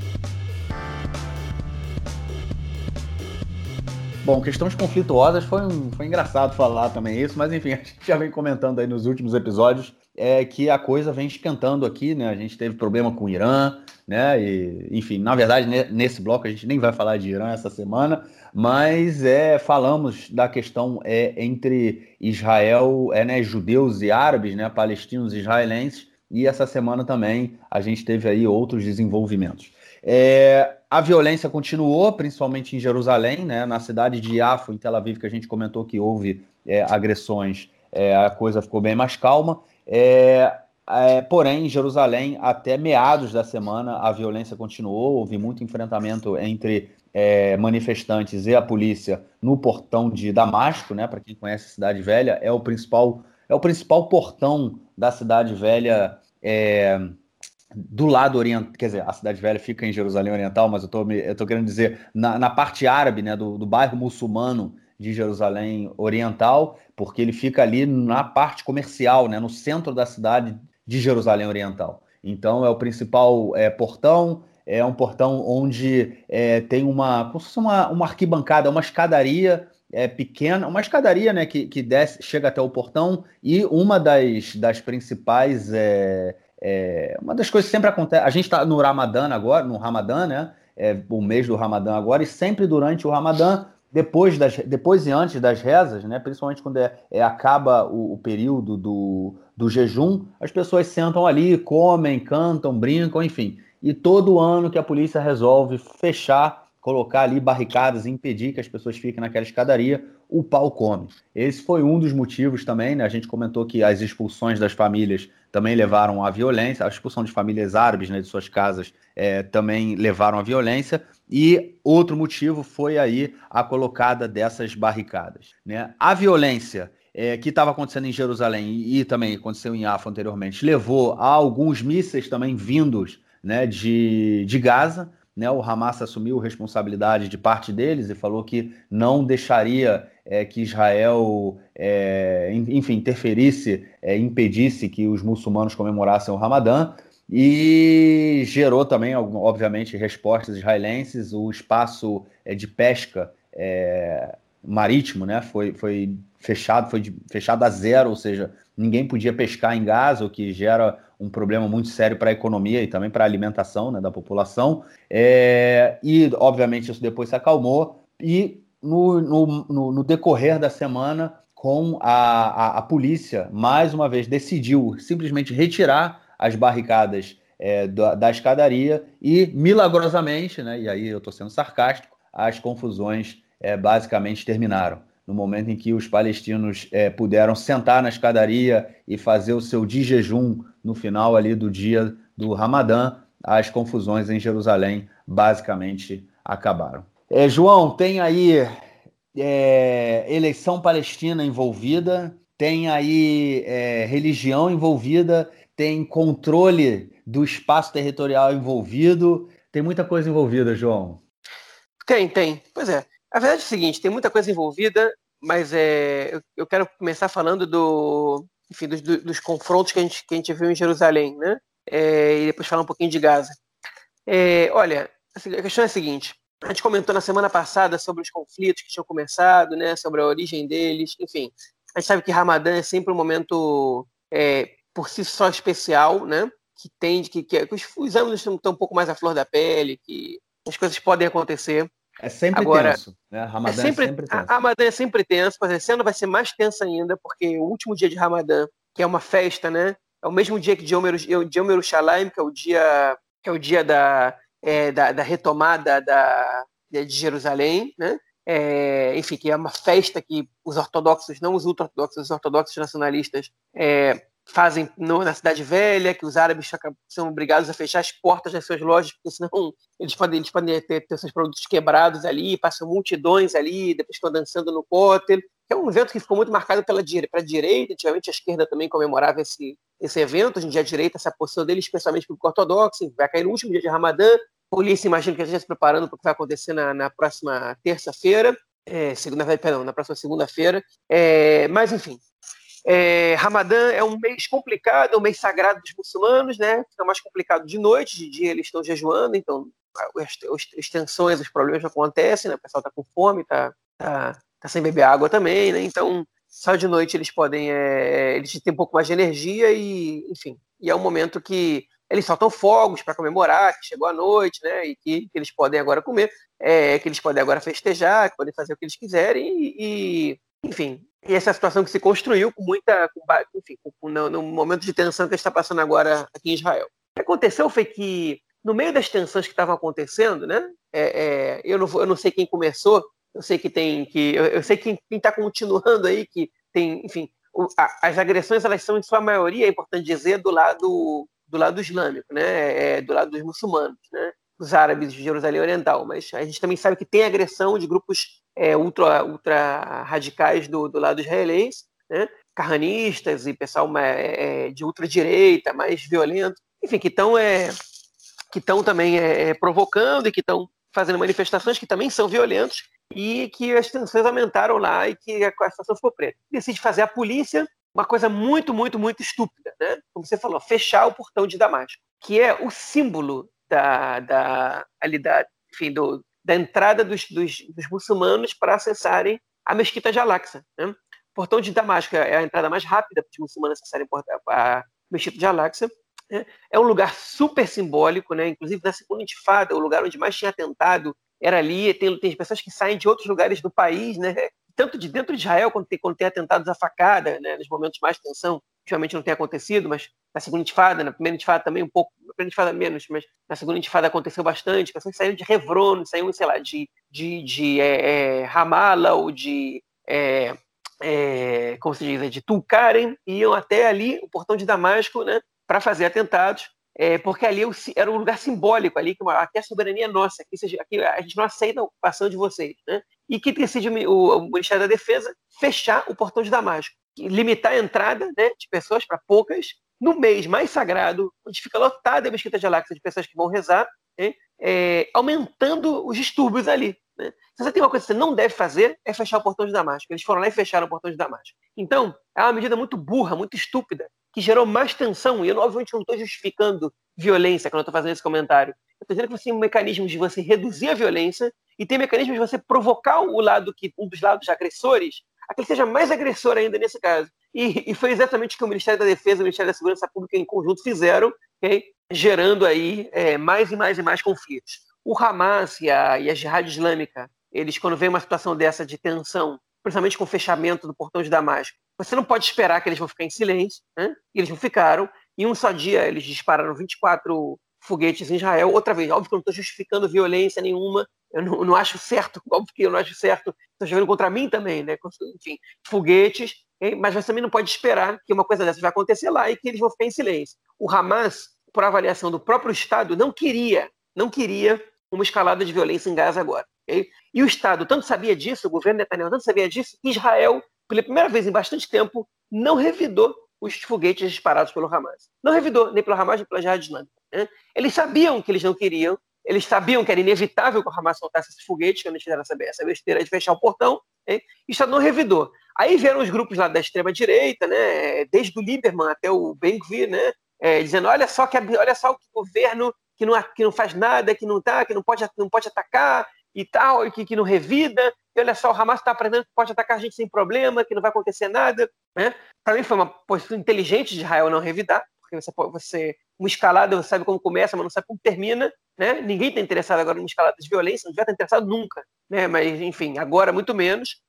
Bom, questões conflituosas foi, um, foi engraçado falar também isso, mas enfim, a gente já vem comentando aí nos últimos episódios é que a coisa vem esquentando aqui, né? A gente teve problema com o Irã, né? E, enfim, na verdade, nesse bloco a gente nem vai falar de Irã essa semana, mas é, falamos da questão é, entre Israel, é, né, judeus e árabes, né? Palestinos e israelenses, e essa semana também a gente teve aí outros desenvolvimentos. É, a violência continuou, principalmente em Jerusalém, né, na cidade de Yafo, em Tel Aviv, que a gente comentou que houve é, agressões, é, a coisa ficou bem mais calma. É, é, porém, em Jerusalém, até meados da semana, a violência continuou, houve muito enfrentamento entre é, manifestantes e a polícia no portão de Damasco, né? Para quem conhece a Cidade Velha, é o principal, é o principal portão da Cidade Velha é, do lado oriental, quer dizer, a Cidade Velha fica em Jerusalém Oriental, mas eu tô, eu tô querendo dizer na, na parte árabe, né, do, do bairro muçulmano de Jerusalém Oriental, porque ele fica ali na parte comercial, né, no centro da cidade de Jerusalém Oriental. Então é o principal é, portão, é um portão onde é, tem uma, como se fosse uma, uma arquibancada, uma escadaria é, pequena, uma escadaria né, que, que desce, chega até o portão, e uma das, das principais é, é, uma das coisas que sempre acontece, a gente está no Ramadã agora, no Ramadã, né? É, o mês do Ramadã agora, e sempre durante o Ramadã, depois, das, depois e antes das rezas, né? Principalmente quando é, é acaba o, o, período do, do jejum, as pessoas sentam ali, comem, cantam, brincam, enfim. E todo ano que a polícia resolve fechar, colocar ali barricadas, impedir que as pessoas fiquem naquela escadaria, o pau come. Esse foi um dos motivos também, né? A gente comentou que as expulsões das famílias também levaram à violência, a expulsão de famílias árabes né, de suas casas é, também levaram à violência, e outro motivo foi aí a colocada dessas barricadas. Né? A violência é, que estava acontecendo em Jerusalém e, e também aconteceu em Afa anteriormente, levou a alguns mísseis também vindos né, de, de Gaza, né, o Hamas assumiu responsabilidade de parte deles e falou que não deixaria é, que Israel, é, enfim, interferisse, é, impedisse que os muçulmanos comemorassem o Ramadã e gerou também, obviamente, respostas israelenses. O espaço de pesca marítimo né, foi, foi fechado, foi fechado a zero, ou seja, ninguém podia pescar em Gaza, o que gera um problema muito sério para a economia e também para a alimentação né, da população. É, e, obviamente, isso depois se acalmou. E no, no, no, decorrer da semana, com a, a, a, polícia, mais uma vez, decidiu simplesmente retirar as barricadas é, da, da, escadaria e, milagrosamente, né, e aí eu estou sendo sarcástico, as confusões é, basicamente terminaram no momento em que os palestinos é, puderam sentar na escadaria e fazer o seu de jejum no final ali do dia do Ramadã, as confusões em Jerusalém basicamente acabaram. É, João, tem aí é, eleição palestina envolvida, tem aí é, religião envolvida, tem controle do espaço territorial envolvido, tem muita coisa envolvida, João. Tem, tem. Pois é. A verdade é o seguinte, tem muita coisa envolvida, mas é, eu, eu quero começar falando do, enfim, dos, dos, confrontos que a, gente, que a gente viu em Jerusalém, né? É, e depois falar um pouquinho de Gaza. É, olha, assim, a questão é a seguinte: a gente comentou na semana passada sobre os conflitos que tinham começado, né? Sobre a origem deles, enfim. A gente sabe que Ramadã é sempre um momento é, por si só especial, né? Que tende, que, que, que os, os ânimos estão um pouco mais à flor da pele, que as coisas podem acontecer. É sempre Agora, tenso, né? Ramadã é sempre, é sempre tenso. A Ramadã é sempre tenso, mas esse ano vai ser mais tenso ainda, porque o último dia de Ramadã, que é uma festa, né? É o mesmo dia que de Yom Yerushalayim, que é o dia, que é o dia da, é, da, da, retomada da, de Jerusalém, né? É, enfim, que é uma festa que os ortodoxos, não os ultra-ortodoxos, os ortodoxos nacionalistas é, fazem no, na cidade velha, que os árabes são obrigados a fechar as portas das suas lojas, porque senão eles podem, eles podem ter, ter seus produtos quebrados ali, passam multidões ali, depois estão dançando no Kotel. É um evento que ficou muito marcado pela para a direita, antigamente a esquerda também comemorava esse, esse evento, hoje em dia a direita se apossou dele, especialmente o ortodoxo, vai cair no último dia de Ramadã, a polícia imagina que gente está se preparando para o que vai acontecer na, na próxima terça-feira, é, segunda, perdão, na próxima segunda-feira, é, mas enfim, é, Ramadã é um mês complicado, é um mês sagrado dos muçulmanos, né? Fica mais complicado de noite, de dia eles estão jejuando, então as, as, tensões, os problemas acontecem, né? O pessoal está com fome, está tá, tá sem beber água também, né? Então, só de noite eles podem, é, eles têm um pouco mais de energia e, enfim, e é um momento que eles soltam fogos para comemorar que chegou a noite, né? E que, que eles podem agora comer, é, que eles podem agora festejar, que podem fazer o que eles quiserem e, e enfim, e essa situação que se construiu com muita, com, enfim, com, no, no, momento de tensão que está passando agora aqui em Israel. O que aconteceu foi que no meio das tensões que estavam acontecendo, né? É, é, eu, não, eu não sei quem começou, eu sei que tem que eu, eu sei quem está continuando aí que tem, enfim, o, a, as agressões elas são em sua maioria, é importante dizer, do lado do lado islâmico, né? É, é do lado dos muçulmanos, né? Os árabes de Jerusalém Oriental, mas a gente também sabe que tem agressão de grupos é, ultra, ultra radicais do, do lado israelense, né? carranistas e pessoal é, de ultradireita, mais violento, enfim, que estão é, que estão também é, é, provocando e que estão fazendo manifestações que também são violentos e que as tensões aumentaram lá e que a, a situação ficou preta. Decide fazer a polícia uma coisa muito, muito, muito estúpida, né? Como você falou, fechar o portão de Damasco, que é o símbolo da, da, ali da, enfim, do, da entrada dos, dos, dos muçulmanos para acessarem a mesquita de Al-Aqsa. Né? O portão de Damasco é a entrada mais rápida para os muçulmanos acessarem a mesquita de Al-Aqsa. Né? É um lugar super simbólico, né? inclusive na segunda intifada, o lugar onde mais tinha atentado era ali. Tem, tem pessoas que saem de outros lugares do país, né? Tanto de dentro de Israel, tem, quando tem atentados à facada, né? nos momentos mais de tensão, ultimamente não tem acontecido, mas na segunda intifada, na primeira intifada também um pouco, na primeira intifada menos, mas na segunda intifada aconteceu bastante, pessoas saíram de Hebron, saíram, sei lá, de, de, de é, é, ou de, é, é, como se diz, de Tulkarem, iam até ali, o portão de Damasco, né, para fazer atentados, é, porque ali era um lugar simbólico, ali que aqui a soberania é nossa, aqui, aqui a gente não aceita a ocupação de vocês, né? E que decide o, Ministério da Defesa fechar o portão de Damasco limitar a entrada né, de pessoas para poucas, no mês mais sagrado, onde fica lotada a mesquita de Al-Aqsa de pessoas que vão rezar, né, é, aumentando os distúrbios ali. Né? Se você tem uma coisa que você não deve fazer, é fechar o portão de Damasco. Eles foram lá e fecharam o portão de Damasco. Então, é uma medida muito burra, muito estúpida, que gerou mais tensão. E eu, obviamente, não estou justificando violência quando eu estou fazendo esse comentário. Eu estou dizendo que você tem um mecanismo de você reduzir a violência e tem mecanismos de você provocar o lado que um dos lados agressores a que ele seja mais agressor ainda nesse caso. E, e, foi exatamente o que o Ministério da Defesa e o Ministério da Segurança Pública em conjunto fizeram, okay? gerando aí é, mais e mais e mais conflitos. O Hamas e a, e a Jihad Islâmica, eles, quando vem uma situação dessa de tensão, principalmente com o fechamento do portão de Damasco, você não pode esperar que eles vão ficar em silêncio, né? e eles não ficaram. Em um só dia, eles dispararam 24 foguetes em Israel. Outra vez, óbvio que eu não estou justificando violência nenhuma, eu não, não, acho certo, óbvio que eu não acho certo, estão jogando contra mim também, né? Enfim, foguetes, mas você também não pode esperar que uma coisa dessa vai acontecer lá e que eles vão ficar em silêncio. O Hamas, por avaliação do próprio Estado, não queria, não queria uma escalada de violência em Gaza agora. Okay? E o Estado tanto sabia disso, o governo Netanyahu tanto sabia disso, que Israel, pela primeira vez em bastante tempo, não revidou os foguetes disparados pelo Hamas. Não revidou, nem pelo Hamas, nem pela Jihad Islâmica. Né? Eles sabiam que eles não queriam, eles sabiam que era inevitável que o Hamas soltasse esses foguetes, quando eles fizeram essa, besteira de fechar o portão, né? e o Estado não revidou. Aí vieram os grupos lá da extrema-direita, né? desde o Lieberman até o Ben-Gvir, né? É, dizendo, olha só que olha só o governo que não, que não faz nada, que não tá, que não pode, não pode atacar e tal, e que, que não revida, e olha só, o Hamas está aprendendo que pode atacar a gente sem problema, que não vai acontecer nada. Né? Para mim foi uma postura inteligente de Israel não revidar, porque você, você uma escalada, você sabe como começa, mas não sabe como termina, né? Ninguém está interessado agora numa escalada de violência, não devia estar interessado nunca, né? Mas, enfim, agora muito menos.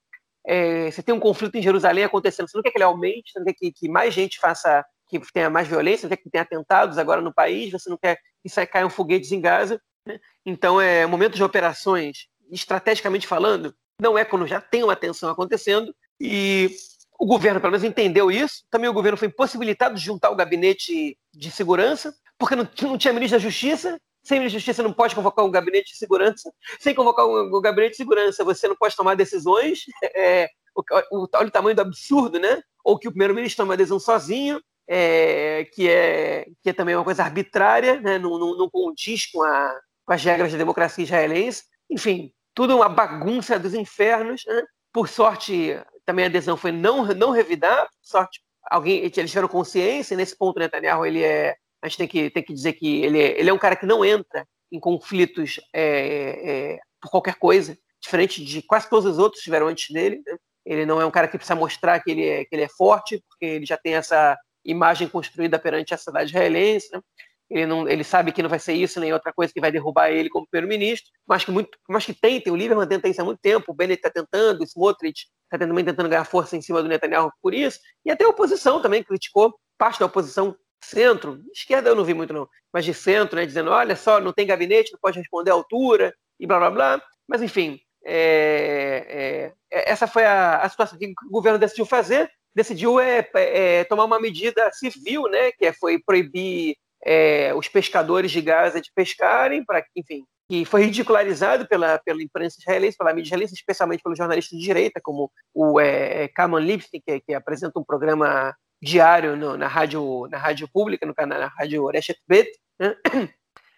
É, você tem um conflito em Jerusalém acontecendo, você não quer que ele aumente, você não quer que, que mais gente faça, que tenha mais violência, você não quer que tenha atentados agora no país, você não quer que saia, caiam foguetes em Gaza. Né? Então, é momento de operações, estrategicamente falando, não é quando já tem uma tensão acontecendo, e o governo, pelo menos, entendeu isso. Também o governo foi impossibilitado de juntar o gabinete de segurança, porque não, não tinha ministro da Justiça. Sem ministro da Justiça não pode convocar um gabinete de segurança. Sem convocar um, um gabinete de segurança, você não pode tomar decisões. É, o, o, olha o tamanho do absurdo, né? Ou que o primeiro-ministro toma uma decisão sozinho, é, que, é, que é também uma coisa arbitrária, né? não, não, não condiz com, a, com as regras da democracia israelense. Enfim, tudo uma bagunça dos infernos. Né? Por sorte, também a decisão foi não, não revidar, sorte, alguém, eles tiveram consciência, nesse ponto Netanyahu, ele é, a gente tem que, tem que dizer que ele é, ele é um cara que não entra em conflitos é, é, por qualquer coisa, diferente de quase todos os outros que tiveram antes dele. Né? Ele não é um cara que precisa mostrar que ele é, que ele é forte, porque ele já tem essa imagem construída perante a cidade israelense. Né? Ele, não, ele sabe que não vai ser isso nem outra coisa que vai derrubar ele como primeiro-ministro, mas que muito, mas que tentem, o Lieberman tenta isso há muito tempo, o Bennett está tentando, o Smotrich está também tentando ganhar força em cima do Netanyahu por isso, e até a oposição também criticou, parte da oposição centro, esquerda eu não vi muito não, mas de centro, né, dizendo, olha só, não tem gabinete, não pode responder à altura, e blá blá blá, mas enfim, é, é, é essa foi a, a, situação que o governo decidiu fazer, decidiu é, é tomar uma medida civil, né, que é, foi proibir é, os pescadores de Gaza de pescarem, para enfim, que foi ridicularizado pela, pela imprensa israelense, pela mídia israelense, especialmente pelos jornalistas de direita, como o é, Kaman Lipstein, que, que, apresenta um programa diário no, na, rádio, na rádio pública, no canal, na rádio Reshet Bet, né?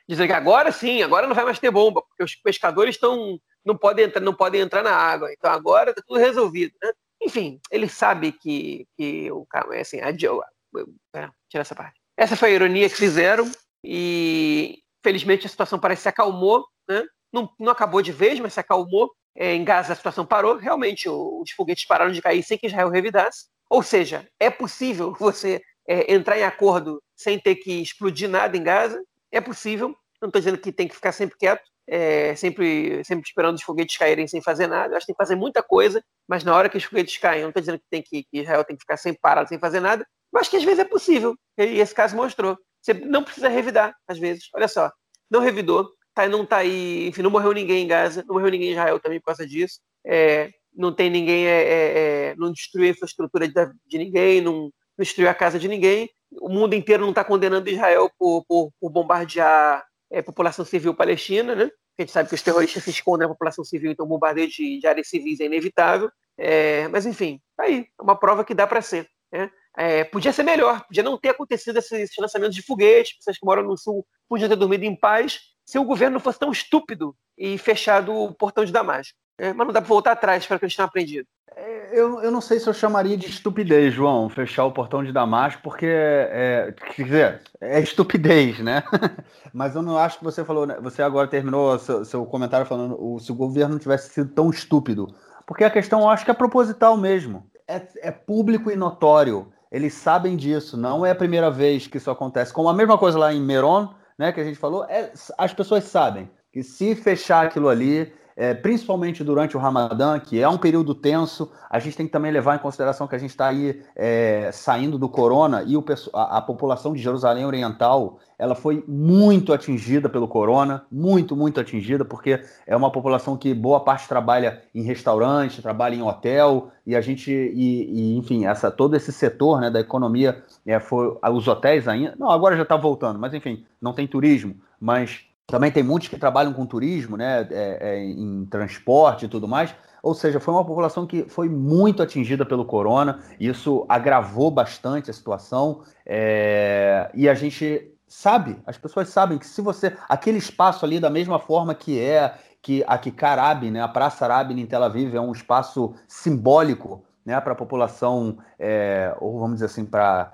dizendo que agora sim, agora não vai mais ter bomba, porque os pescadores estão não podem entrar, não podem entrar na água, então agora está tudo resolvido. Né? Enfim, ele sabe que, que o é assim, a, é, tira essa parte. Essa foi a ironia que fizeram e felizmente a situação parece que se acalmou, né? não, não acabou de vez, mas se acalmou. É, em Gaza a situação parou, realmente os foguetes pararam de cair sem que Israel revidasse. Ou seja, é possível você é, entrar em acordo sem ter que explodir nada em Gaza, é possível. Não estou dizendo que tem que ficar sempre quieto, é, sempre, sempre esperando os foguetes caírem sem fazer nada. Eu acho que tem que fazer muita coisa, mas na hora que os foguetes caem, não estou dizendo que, tem que, que Israel tem que ficar sempre parado, sem fazer nada, mas que às vezes é possível. E esse caso mostrou. Você não precisa revidar, às vezes. Olha só, não revidou, tá, não tá aí, enfim, não morreu ninguém em Gaza, não morreu ninguém em Israel também por causa disso. É, não tem ninguém, é, é, é não destruiu a infraestrutura de, de ninguém, não, destruiu a casa de ninguém. O mundo inteiro não está condenando Israel por, por, por bombardear a é, população civil palestina, né? A gente sabe que os terroristas se escondem na população civil, então o bombardeio de, de áreas civis é inevitável. É, mas enfim, tá aí, é uma prova que dá para ser. Né? É, podia ser melhor, podia não ter acontecido esses lançamentos de foguetes, pessoas que moram no sul podiam ter dormido em paz se o governo fosse tão estúpido e fechado o portão de Damasco. É, mas não dá para voltar atrás para que a gente tenha aprendido. É, eu, eu não sei se eu chamaria de estupidez, João, fechar o portão de Damasco, porque, é, quer dizer, é estupidez, né? mas eu não acho que você falou, né? você agora terminou seu, seu comentário falando o, se o governo tivesse sido tão estúpido. Porque a questão, eu acho que é proposital mesmo. É, é público e notório eles sabem disso, não é a primeira vez que isso acontece. Como a mesma coisa lá em Meron, né, que a gente falou, é, as pessoas sabem que se fechar aquilo ali, é, principalmente durante o Ramadã, que é um período tenso, a gente tem que também levar em consideração que a gente está aí é, saindo do corona e o, a, a, população de Jerusalém Oriental ela foi muito atingida pelo corona, muito, muito atingida, porque é uma população que boa parte trabalha em restaurante, trabalha em hotel, e a gente, e, e enfim, essa, todo esse setor né, da economia, é, foi, os hotéis ainda, não, agora já está voltando, mas enfim, não tem turismo, mas também tem muitos que trabalham com turismo, né, é, é, em transporte e tudo mais. Ou seja, foi uma população que foi muito atingida pelo corona. Isso agravou bastante a situação. É, e a gente sabe, as pessoas sabem que se você. Aquele espaço ali, da mesma forma que é que a Kikar Arabi, né, a Praça Arabi em Tel Aviv, é um espaço simbólico né, para a população, é, ou vamos dizer assim, para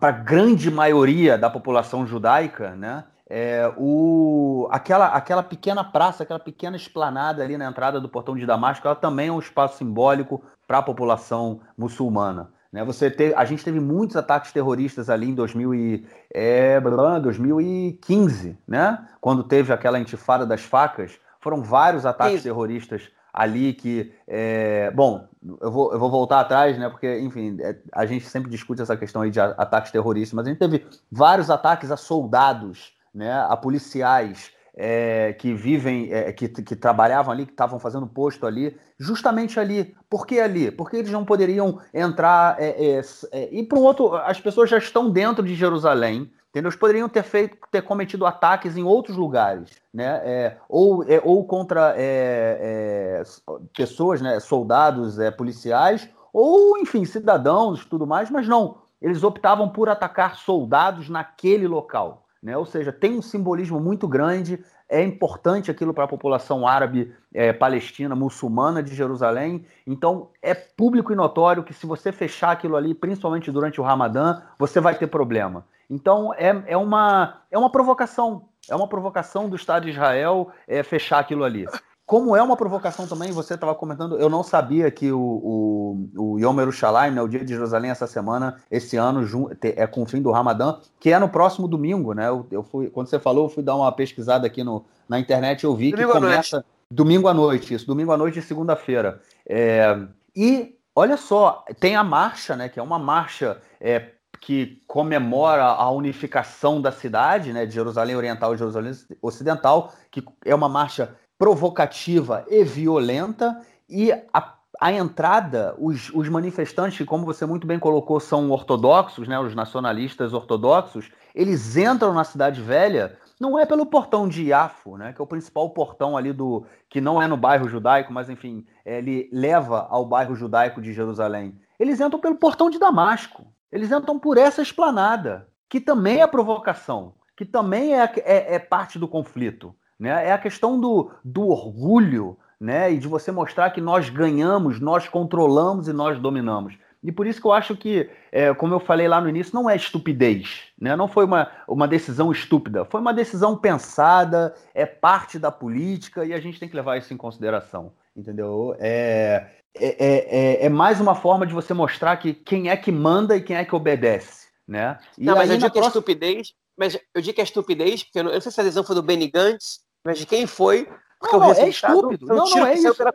a grande maioria da população judaica, né? É, o, aquela, aquela pequena praça, aquela pequena esplanada ali na entrada do portão de Damasco, ela também é um espaço simbólico para a população muçulmana. Né? Você teve, a gente teve muitos ataques terroristas ali em 2000 e, é, 2015, né? quando teve aquela intifada das facas. Foram vários ataques Sim. terroristas ali que. É, bom, eu vou, eu vou voltar atrás, né? Porque, enfim, é, a gente sempre discute essa questão aí de ataques terroristas, mas a gente teve vários ataques a soldados né, a policiais é, que vivem, é, que, que trabalhavam ali, que estavam fazendo posto ali, justamente ali. Por que ali? Porque eles não poderiam entrar é, é, é e para um outro. As pessoas já estão dentro de Jerusalém. Entendeu? Eles poderiam ter feito, ter cometido ataques em outros lugares, né? É, ou, ou contra pessoas, né? soldados, policiais, ou enfim, cidadãos, tudo mais, mas não. Eles optavam por atacar soldados naquele local. Né? Ou seja, tem um simbolismo muito grande, é importante aquilo para a população árabe, é, palestina, muçulmana de Jerusalém. Então, é público e notório que se você fechar aquilo ali, principalmente durante o Ramadã, você vai ter problema. Então, é, é, uma, é uma provocação. É uma provocação do Estado de Israel é, fechar aquilo ali. Como é uma provocação também, você estava comentando, eu não sabia que o, o, o Yom Yerushalayim, né, o dia de Jerusalém, essa semana, esse ano, é com o fim do Ramadã, que é no próximo domingo, né? Eu, eu fui, quando você falou, eu fui dar uma pesquisada aqui no, na internet, eu vi domingo que começa domingo à noite, isso, domingo à noite e segunda-feira. É, e olha só, tem a marcha, né? Que é uma marcha é, que comemora a unificação da cidade, né, de Jerusalém Oriental e Jerusalém Ocidental, que é uma marcha provocativa e violenta, e a, a entrada, os, os, manifestantes, que como você muito bem colocou, são ortodoxos, né, os nacionalistas ortodoxos, eles entram na Cidade Velha, não é pelo portão de Iafo, né, que é o principal portão ali do, que não é no bairro judaico, mas enfim, ele leva ao bairro judaico de Jerusalém. Eles entram pelo portão de Damasco. Eles entram por essa esplanada, que também é provocação, que também é, é, é parte do conflito. Né? É a questão do, do orgulho né? e de você mostrar que nós ganhamos, nós controlamos e nós dominamos. E por isso que eu acho que, é, como eu falei lá no início, não é estupidez. Né? Não foi uma, uma decisão estúpida. Foi uma decisão pensada, é parte da política e a gente tem que levar isso em consideração. Entendeu? É, é, é, é, é mais uma forma de você mostrar que quem é que manda e quem é que obedece. Né? E não, mas eu digo próxima... que é estupidez, mas eu digo que é estupidez, porque eu não, eu não sei se a decisão foi do Benny Gantz, mas de quem foi. Porque não, o é estúpido. Não, não, é isso. Pela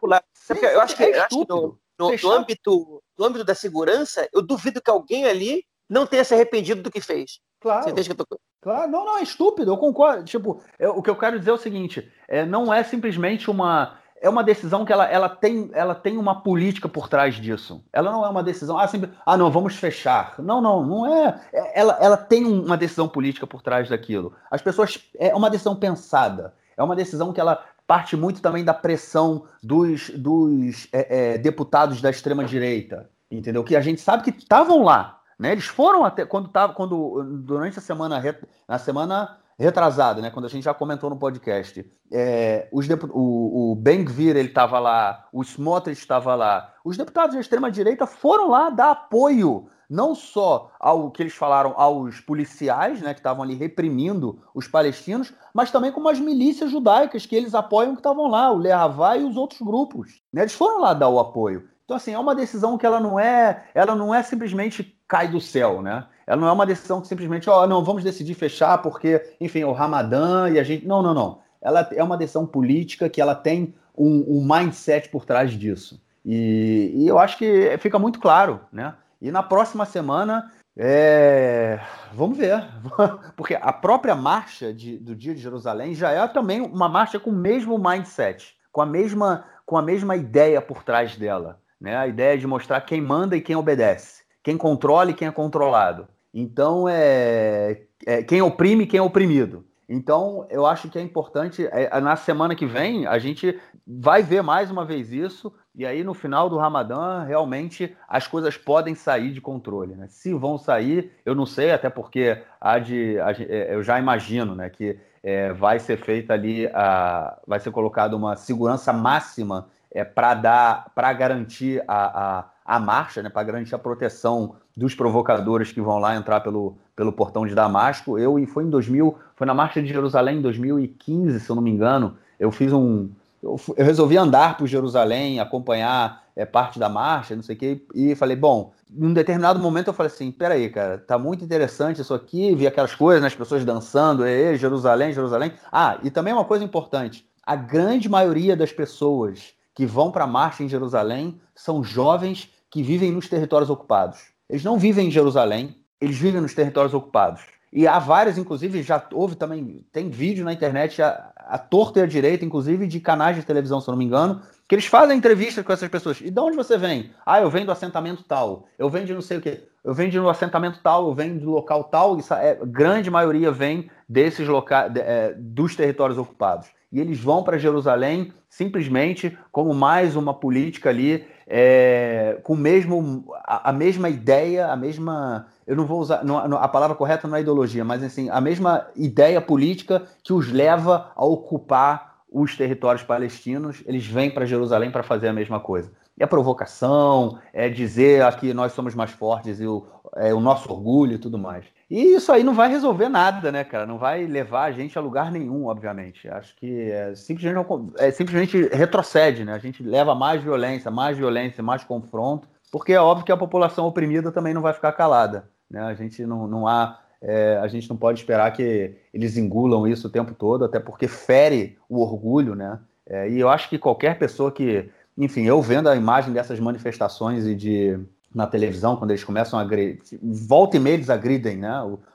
eu acho que, é eu acho que no, no, no, âmbito, no âmbito da segurança, eu duvido que alguém ali não tenha se arrependido do que fez. Claro. Você entende que eu tô... Claro, não, não, é estúpido, eu concordo. Tipo, eu, o que eu quero dizer é o seguinte: é, não é simplesmente uma. É uma decisão que ela, ela, tem, ela tem uma política por trás disso. Ela não é uma decisão, ah, sempre, ah, não, vamos fechar. Não, não, não é. é ela, ela tem uma decisão política por trás daquilo. As pessoas. É uma decisão pensada. É uma decisão que ela parte muito também da pressão dos, dos é, é, deputados da extrema-direita, entendeu? Que a gente sabe que estavam lá, né? Eles foram até quando tava, quando durante a semana na semana retrasada, né? Quando a gente já comentou no podcast, é, os o, o Ben Gvir ele estava lá, o Smotrich estava lá, os deputados da extrema direita foram lá dar apoio não só ao que eles falaram aos policiais, né, que estavam ali reprimindo os palestinos, mas também como as milícias judaicas que eles apoiam que estavam lá, o Lehavá e os outros grupos. Né, eles foram lá dar o apoio. Então assim, é uma decisão que ela não é, ela não é simplesmente cai do céu, né? Ela não é uma decisão que simplesmente, ó, oh, não, vamos decidir fechar porque, enfim, é o Ramadã e a gente, não, não, não. Ela é uma decisão política que ela tem um, um mindset por trás disso. E, e eu acho que fica muito claro, né? E na próxima semana, é... vamos ver, porque a própria marcha de, do Dia de Jerusalém já é também uma marcha com o mesmo mindset, com a mesma, com a mesma ideia por trás dela, né? A ideia de mostrar quem manda e quem obedece, quem controla e quem é controlado. Então é, é quem oprime e quem é oprimido. Então, eu acho que é importante, é, na semana que vem, a gente vai ver mais uma vez isso, e aí no final do Ramadã, realmente as coisas podem sair de controle. Né? Se vão sair, eu não sei, até porque há de, é, eu já imagino né, que é, vai ser feita ali, a, vai ser colocada uma segurança máxima é, para dar, para garantir a, a, a marcha, né, para garantir a proteção dos provocadores que vão lá entrar pelo, pelo portão de Damasco. Eu, e foi em 2000, foi na Marcha de Jerusalém em 2015, se eu não me engano, eu fiz um. Eu, eu resolvi andar por Jerusalém, acompanhar é, parte da marcha, não sei o quê, e falei, bom, num determinado momento eu falei assim, peraí, cara, tá muito interessante isso aqui, vi aquelas coisas, né, as pessoas dançando, e, Jerusalém, Jerusalém. Ah, e também uma coisa importante, a grande maioria das pessoas que vão para a marcha em Jerusalém são jovens que vivem nos territórios ocupados. Eles não vivem em Jerusalém, eles vivem nos territórios ocupados. E há várias, inclusive, já houve também, tem vídeo na internet, a, a torta e a direita, inclusive, de canais de televisão, se eu não me engano, que eles fazem entrevistas com essas pessoas. E de onde você vem? Ah, eu venho do assentamento tal, eu venho de não sei o quê, eu venho de um assentamento tal, eu venho do local tal, isso é, grande maioria vem desses locais, é, dos territórios ocupados. E eles vão para Jerusalém simplesmente como mais uma política ali, é, com mesmo, a, a mesma ideia, a mesma eu não vou usar, não, a palavra correta não é ideologia, mas assim, a mesma ideia política que os leva a ocupar os territórios palestinos, eles vêm para Jerusalém para fazer a mesma coisa. É provocação, é dizer aqui nós somos mais fortes e o, é o nosso orgulho e tudo mais. E isso aí não vai resolver nada, né, cara? Não vai levar a gente a lugar nenhum, obviamente. Acho que é, simplesmente, é, simplesmente retrocede, né? A gente leva mais violência, mais violência, mais confronto, porque é óbvio que a população oprimida também não vai ficar calada. Né? A gente não, não há. É, a gente não pode esperar que eles engulam isso o tempo todo, até porque fere o orgulho, né? É, e eu acho que qualquer pessoa que, enfim, eu vendo a imagem dessas manifestações e de na televisão, quando eles começam a agredir, volta e meia eles agridem, né?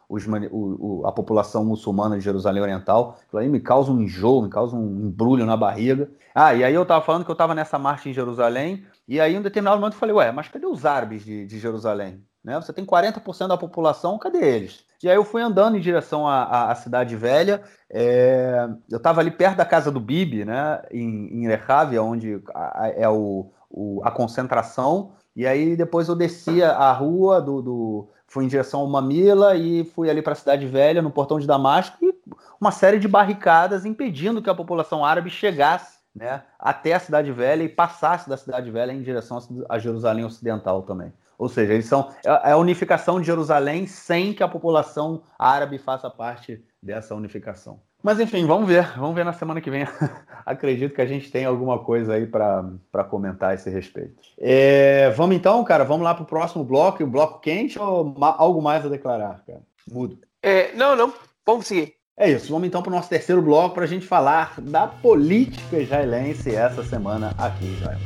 Os, o, a população muçulmana de Jerusalém Oriental. Aquilo aí me causa um enjoo, me causa um embrulho na barriga. Ah, e aí eu tava falando que eu tava nessa marcha em Jerusalém, e aí em um determinado momento eu falei, ué, mas cadê os árabes de, de Jerusalém? Né? Você tem 40% da população, cadê eles? E aí eu fui andando em direção à, à, Cidade Velha. É... eu estava ali perto da casa do Bibi, né? em, em Rehavia, onde é o, o, a concentração. E aí depois eu descia a rua do, do fui em direção ao Mamila e fui ali para a Cidade Velha, no portão de Damasco, e uma série de barricadas impedindo que a população árabe chegasse né, até a Cidade Velha e passasse da Cidade Velha em direção a Jerusalém Ocidental também. Ou seja, eles são é, é a unificação de Jerusalém sem que a população árabe faça parte dessa unificação. Mas enfim, vamos ver, vamos ver na semana que vem. Acredito que a gente tem alguma coisa aí para comentar a esse respeito. É, vamos então, cara, vamos lá para o próximo bloco, o bloco quente ou algo mais a declarar, cara? Mudo. É, não, não, vamos seguir. É isso, vamos então para o nosso terceiro bloco para a gente falar da política israelense essa semana aqui Israel.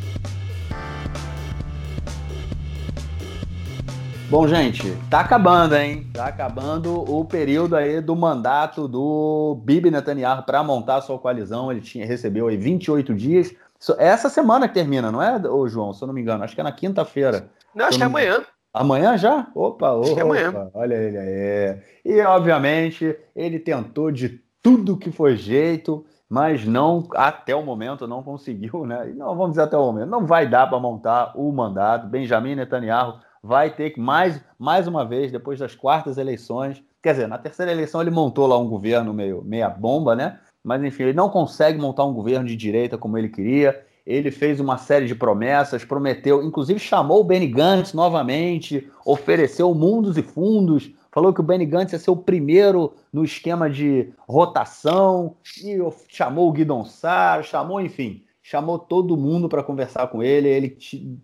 Bom, gente, tá acabando, hein? Tá acabando o período aí do mandato do Bibi Netanyahu para montar a sua coalizão. Ele tinha recebeu aí 28 dias. Essa semana que termina, não é, ô João? Se eu não me engano, acho que é na quinta-feira. Não, acho que é amanhã. Amanhã já? Opa, opa, é amanhã. olha ele aí. E obviamente ele tentou de tudo que foi jeito, mas não até o momento não conseguiu, né? Não vamos dizer até o momento, não vai dar para montar o mandato. Benjamin Netanyahu vai ter que, mais, mais uma vez, depois das quartas eleições, quer dizer, na terceira eleição ele montou lá um governo meio meia bomba, né? Mas enfim, ele não consegue montar um governo de direita como ele queria. Ele fez uma série de promessas, prometeu, inclusive chamou o Benny Gantz novamente, ofereceu mundos e fundos, falou que o Benny Gantz ia ser o primeiro no esquema de rotação, e chamou o Guidon Sar, chamou, enfim, chamou todo mundo para conversar com ele. Ele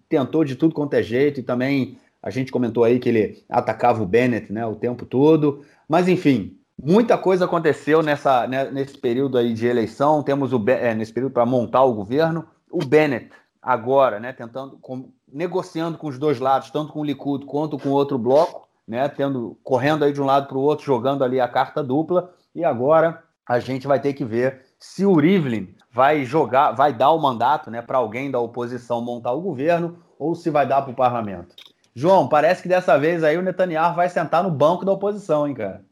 tentou de tudo quanto é jeito e também a gente comentou aí que ele atacava o Bennett né, o tempo todo. Mas, enfim, muita coisa aconteceu nessa, né, nesse período aí de eleição. Temos o é, nesse período para montar o governo. O Bennett, agora, né, tentando, com, negociando com os dois lados, tanto com o Likud quanto com outro bloco, né, tendo, correndo aí de um lado para o outro, jogando ali a carta dupla. E agora a gente vai ter que ver se o Rivlin vai jogar, vai dar o mandato né, para alguém da oposição montar o governo ou se vai dar para o parlamento. João, parece que dessa vez aí o Netanyahu vai sentar no banco da oposição, hein, cara?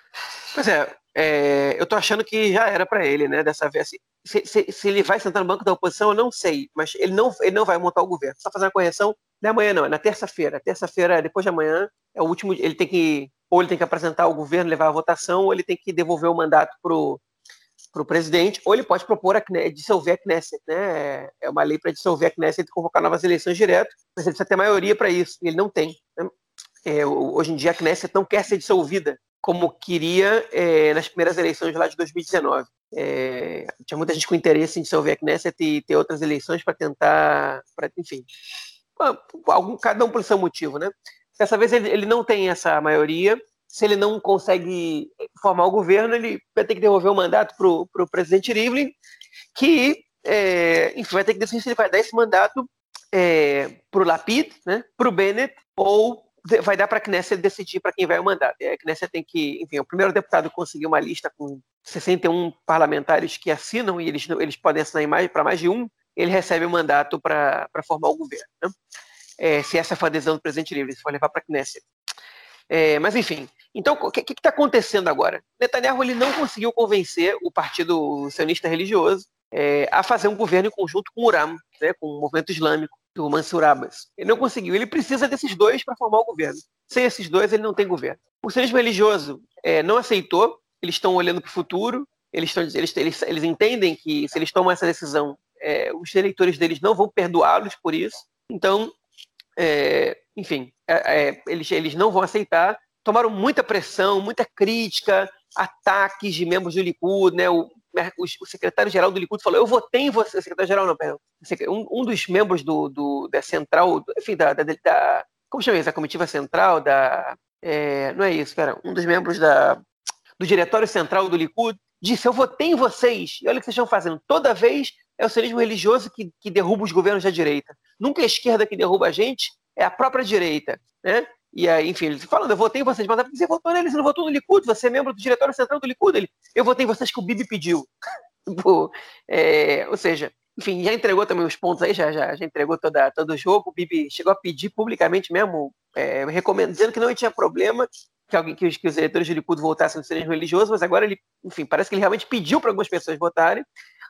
Pois é, é eu tô achando que já era para ele, né, dessa vez. Se, se, se, ele vai sentar no banco da oposição, eu não sei, mas ele não, ele não vai montar o governo. Só fazer uma correção, não é amanhã não, é na terça-feira. Terça-feira, depois de amanhã, é o último, ele tem que, ou ele tem que apresentar o governo, levar a votação, ou ele tem que devolver o mandato pro para o presidente, ou ele pode propor a dissolver a Knesset, né? É uma lei para dissolver a Knesset e convocar novas eleições direto, mas ele precisa ter maioria para isso, e ele não tem. Né? É, hoje em dia a Knesset não quer ser dissolvida, como queria é, nas primeiras eleições lá de 2019. É, tinha muita gente com interesse em dissolver a Knesset e ter outras eleições para tentar, pra, enfim, algum, cada um por seu motivo, né? Dessa vez ele, ele não tem essa maioria, se ele não consegue formar o governo, ele vai ter que devolver o mandato para o presidente Rivlin, que é, enfim, vai ter que decidir se ele vai dar esse mandato é, para o Lapid, né, para o Bennett, ou vai dar para a Knesset decidir para quem vai o mandato. E a Knesset tem que, enfim, o primeiro deputado conseguiu uma lista com 61 parlamentares que assinam, e eles, eles podem assinar para mais de um, ele recebe o mandato para formar o governo. Né? É, se essa for a adesão do presidente Rivlin, se for levar para a Knesset. É, mas enfim, então o que está acontecendo agora? Netanyahu ele não conseguiu convencer o Partido Sionista Religioso é, a fazer um governo em conjunto com o Uram, né, com o movimento islâmico do Mansur Abbas. Ele não conseguiu. Ele precisa desses dois para formar o governo. Sem esses dois, ele não tem governo. O sionismo religioso é, não aceitou. Eles estão olhando para o futuro. Eles, estão, eles, eles, eles entendem que se eles tomam essa decisão, é, os eleitores deles não vão perdoá-los por isso. Então, é, enfim, é, é, eles, eles não vão aceitar. Tomaram muita pressão, muita crítica, ataques de membros do Likud, né? O, o secretário-geral do Likud falou: Eu votei em você, secretário-geral, não, perdão. Um, um, dos membros do, do da central, enfim, da, da, da, Como chama isso? A comitiva central da. É, não é isso, espera. Um dos membros da, do diretório central do Likud disse: Eu votei em vocês. E olha o que vocês estão fazendo. Toda vez é o sionismo religioso que, que derruba os governos da direita. Nunca é a esquerda que derruba a gente, é a própria direita. Né? E aí, enfim, ele falando, eu votei em vocês, mas você votou nele, você não votou no Likud, você é membro do diretório central do Likud. Ele, eu votei em vocês que o Bibi pediu. Tipo, é, ou seja, enfim, já entregou também os pontos aí, já, já, já entregou toda, todo o jogo. O Bibi chegou a pedir publicamente mesmo, é, recomendo, dizendo que não tinha problema que, alguém, que, os, que os eleitores do Likud voltassem no sionismo religioso, mas agora ele, enfim, parece que ele realmente pediu para algumas pessoas votarem.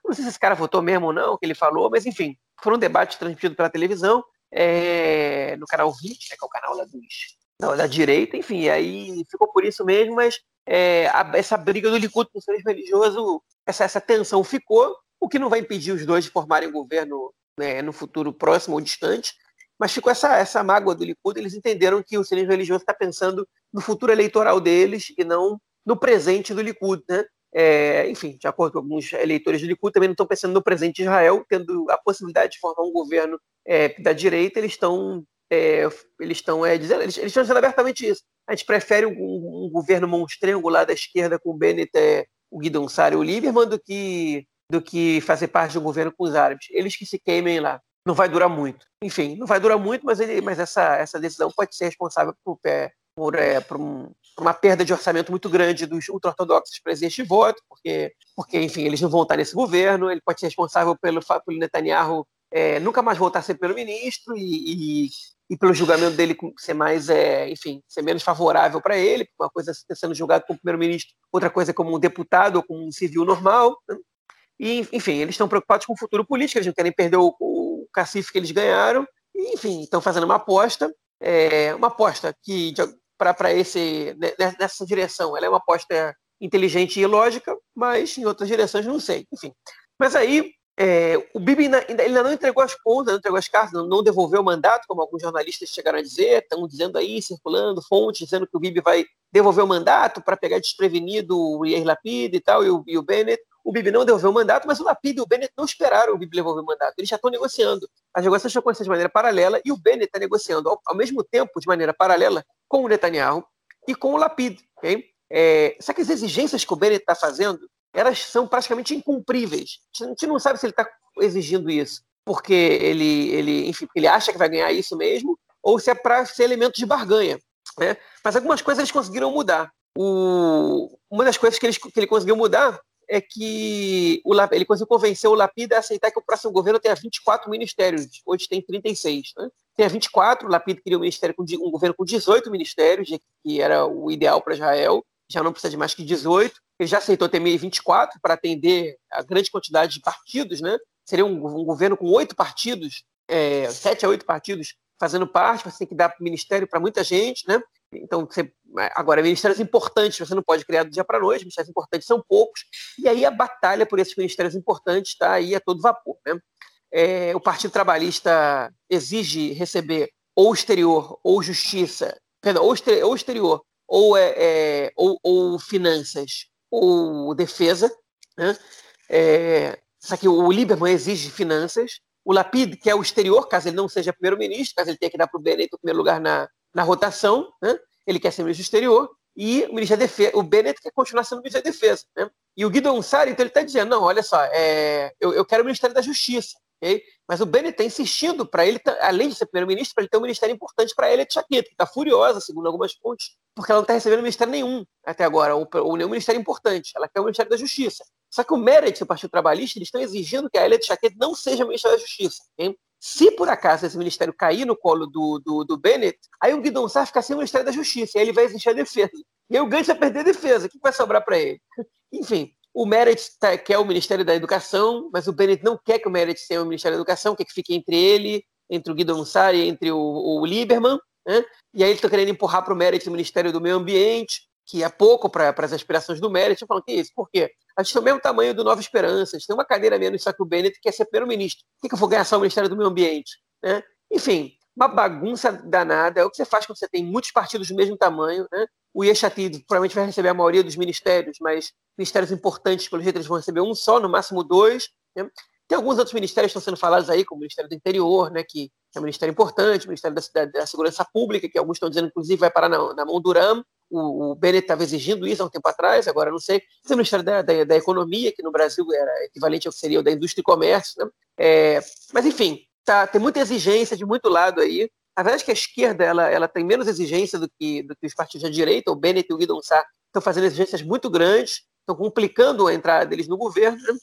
Não sei se esse cara votou mesmo ou não, o que ele falou, mas enfim, foi um debate transmitido pela televisão é, no canal 20, né, que é o canal lá dos, da, da direita, enfim, aí ficou por isso mesmo, mas é, a, essa briga do Likud com o socialismo religioso, essa, essa tensão ficou, o que não vai impedir os dois de formarem governo né, no futuro próximo ou distante, mas ficou essa, essa mágoa do Likud, eles entenderam que o socialismo religioso está pensando no futuro eleitoral deles e não no presente do Likud, né? É, enfim, de acordo com alguns eleitores do Likud, também não estão pensando no presente de Israel, tendo a possibilidade de formar um governo é, da direita, eles estão é, eles estão é, dizendo, eles, eles, estão dizendo abertamente isso. A gente prefere um, um, governo monstrengo lá da esquerda com o Bennett, é, o Guidon e o Lieberman do que, do que fazer parte de um governo com os árabes. Eles que se queimem lá. Não vai durar muito. Enfim, não vai durar muito, mas, ele, mas essa, essa decisão pode ser responsável por, é, por, por, um, uma perda de orçamento muito grande dos ultra-ortodoxos para este voto, porque, porque, enfim, eles não vão estar nesse governo. Ele pode ser responsável pelo, pelo Netanyahu é, nunca mais voltar a ser primeiro-ministro e, e, e, pelo julgamento dele ser mais, é, enfim, ser menos favorável para ele, uma coisa é sendo julgado como primeiro-ministro, outra coisa como um deputado ou como um civil normal. Né? E, enfim, eles estão preocupados com o futuro político, eles não querem perder o, o cacife que eles ganharam, e, enfim, estão fazendo uma aposta, é, uma aposta que para esse né, nessa direção, ela é uma aposta inteligente e lógica, mas em outras direções não sei. Enfim, mas aí é, o Bibi ainda, ainda, não entregou as contas, não entregou as cartas, não, não, devolveu o mandato, como alguns jornalistas chegaram a dizer, estão dizendo aí, circulando, fontes, dizendo que o Bibi vai devolver o mandato para pegar desprevenido o Yair Lapid e tal, e o, e o Bennett. O Bibi não devolveu o mandato, mas o Lapid e o Bennett não esperaram o Bibi devolver o mandato. Eles já estão negociando. As negociações estão acontecendo de maneira paralela e o Bennett está negociando ao, ao, mesmo tempo, de maneira paralela, com o Netanyahu e com o Lapid. Okay? É, só que as exigências que o Bennett está fazendo elas são praticamente incumpríveis. A gente não sabe se ele está exigindo isso porque ele, ele, enfim, ele acha que vai ganhar isso mesmo, ou se é para ser elemento de barganha. Né? Mas algumas coisas eles conseguiram mudar. O, uma das coisas que, eles, que ele conseguiu mudar é que o, ele conseguiu convencer o Lapida a aceitar que o próximo governo tenha 24 ministérios, hoje tem 36. Né? Tem 24, o Lapida queria um, ministério com, um governo com 18 ministérios, que era o ideal para Israel, já não precisa de mais que 18. Ele já aceitou ter 24 para atender a grande quantidade de partidos, né? Seria um, um governo com oito partidos, é, sete a oito partidos fazendo parte, você tem que dar ministério para muita gente, né? Então, você, agora, ministérios importantes, você não pode criar do dia para noite, ministérios importantes são poucos, e aí a batalha por esses ministérios importantes está aí a todo vapor, né? É, o Partido Trabalhista exige receber ou exterior ou justiça, perdão, ou, exterior ou, é, é, ou, ou, finanças ou defesa. Né? É, só que o Lieberman exige finanças. O Lapid, que é o exterior, caso ele não seja primeiro-ministro, caso ele tenha que dar para o Bennett o primeiro lugar na, na rotação, né? ele quer ser ministro do exterior. E o ministro da Defesa, o Bennett quer continuar sendo ministro da Defesa. Né? E o Guido Ansari, então, ele está dizendo, não, olha só, é, eu, eu quero o Ministério da Justiça. Okay? Mas o Bennett está insistindo para ele, além de ser primeiro-ministro, para ele ter um ministério importante para ele, a Chaqueta, que está furiosa, segundo algumas fontes, porque ela não está recebendo ministério nenhum até agora, ou, ou, nenhum ministério importante. Ela quer o Ministério da Justiça. Só que o Meredith, o Partido Trabalhista, eles estão exigindo que a Elliot Chaqueta não seja ministra da Justiça. Okay? Se por acaso esse ministério cair no colo do, do, do Bennett, aí o Guidon Sá fica sem o Ministério da Justiça, e aí ele vai exigir a defesa. E aí o Gantz vai perder a defesa. O que vai sobrar para ele? Enfim, o Meredith tá, quer o Ministério da Educação, mas o Bennett não quer que o Meredith tenha o Ministério da Educação, quer que fique entre ele, entre o Guido Ansari e entre o, o Lieberman. Né? E aí eles estão querendo empurrar para o Meredith o Ministério do Meio Ambiente, que é pouco para as aspirações do Meredith. Eu falo, que isso? Por quê? A gente tem o mesmo tamanho do Nova Esperança, a gente tem uma cadeira menos, só que o Bennett quer ser primeiro-ministro. Por que, que eu vou ganhar só o Ministério do Meio Ambiente? Né? Enfim, uma bagunça danada. É o que você faz quando você tem muitos partidos do mesmo tamanho. Né? O Yeshatid provavelmente vai receber a maioria dos ministérios, mas ministérios importantes, pelo jeito, eles vão receber um só, no máximo dois. Né? Tem alguns outros ministérios que estão sendo falados aí, como o Ministério do Interior, né, que é um ministério importante, o Ministério da, da, da Segurança Pública, que alguns estão dizendo, inclusive, vai parar na, na mão do RAM. O, o Bennett estava exigindo isso há um tempo atrás, agora não sei. O Ministério da, da, da, Economia, que no Brasil era equivalente ao que seria o da Indústria e Comércio. Né? É, mas, enfim, tá, tem muita exigência de muito lado aí. A verdade é que a esquerda ela, ela tem menos exigência do que, do que os partidos da direita. O Bennett e o Guidon Sá estão fazendo exigências muito grandes, estão complicando a entrada deles no governo. Né?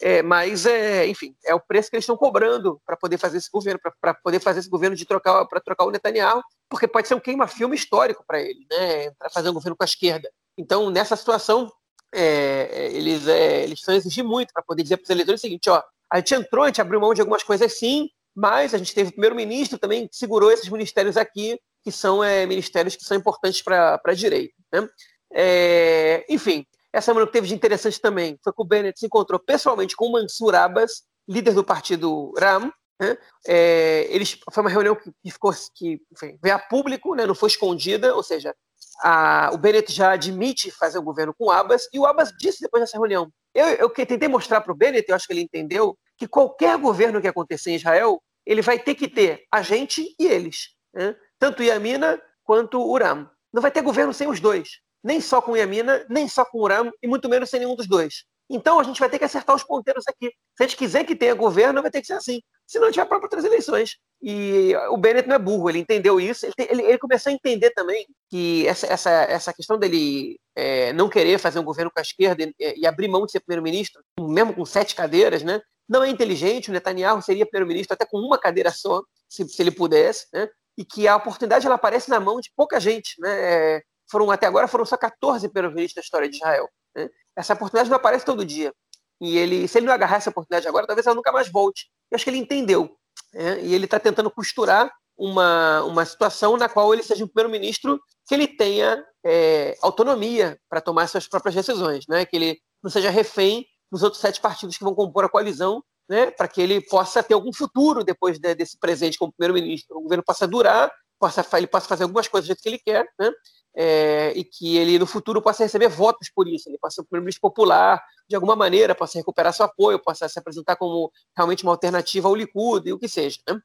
É, mas, é, enfim, é o preço que eles estão cobrando para poder fazer esse governo, para poder fazer esse governo de trocar para trocar o Netanyahu, porque pode ser um queima-filme histórico para ele, né, para fazer um governo com a esquerda. Então, nessa situação, é, eles, é, eles estão exigir muito para poder dizer para os eleitores o seguinte: ó, a gente entrou, a gente abriu mão de algumas coisas sim, mas a gente teve o primeiro-ministro também que segurou esses ministérios aqui, que são é, ministérios que são importantes para a direita. Né? É, enfim, essa semana que teve de interessante também foi que o Bennett se encontrou pessoalmente com o Mansur Abbas, líder do partido Ram. Né? É, eles, foi uma reunião que, que ficou que enfim, veio a público, né? não foi escondida, ou seja, a, o Bennett já admite fazer o governo com o Abbas, e o Abbas disse depois dessa reunião. Eu, eu tentei mostrar para o Bennett, eu acho que ele entendeu, que qualquer governo que acontecer em Israel, ele vai ter que ter a gente e eles. Né? Tanto Yamina quanto o Ram. Não vai ter governo sem os dois nem só com Yamina, nem só com Uram, e muito menos sem nenhum dos dois. Então a gente vai ter que acertar os ponteiros aqui. Se a gente quiser que tenha governo, vai ter que ser assim. Se não, a gente vai para outras eleições. E o Bennett não é burro, ele entendeu isso. Ele, ele, ele começou a entender também que essa, essa, essa questão dele é, não querer fazer um governo com a esquerda e, e abrir mão de ser primeiro-ministro, mesmo com sete cadeiras, né, não é inteligente. O Netanyahu seria primeiro-ministro até com uma cadeira só, se, se ele pudesse. Né, e que a oportunidade ela aparece na mão de pouca gente. Né, é, foram até agora foram só 14 peronistas da história de Israel. Né? Essa oportunidade não aparece todo dia. E ele, se ele não agarrar essa oportunidade agora, talvez ela nunca mais volte. Eu acho que ele entendeu. Né? E ele está tentando costurar uma, uma situação na qual ele seja um primeiro-ministro que ele tenha é, autonomia para tomar suas próprias decisões, né? que ele não seja refém dos outros sete partidos que vão compor a coalizão, né? para que ele possa ter algum futuro depois de, desse presente como primeiro-ministro. O governo possa durar, possa, ele possa fazer algumas coisas do jeito que ele quer, né? é, e que ele no futuro possa receber votos por isso, ele possa ser um primeiro-ministro popular de alguma maneira, possa recuperar seu apoio, possa se apresentar como realmente uma alternativa ao Likud e o que seja. Né?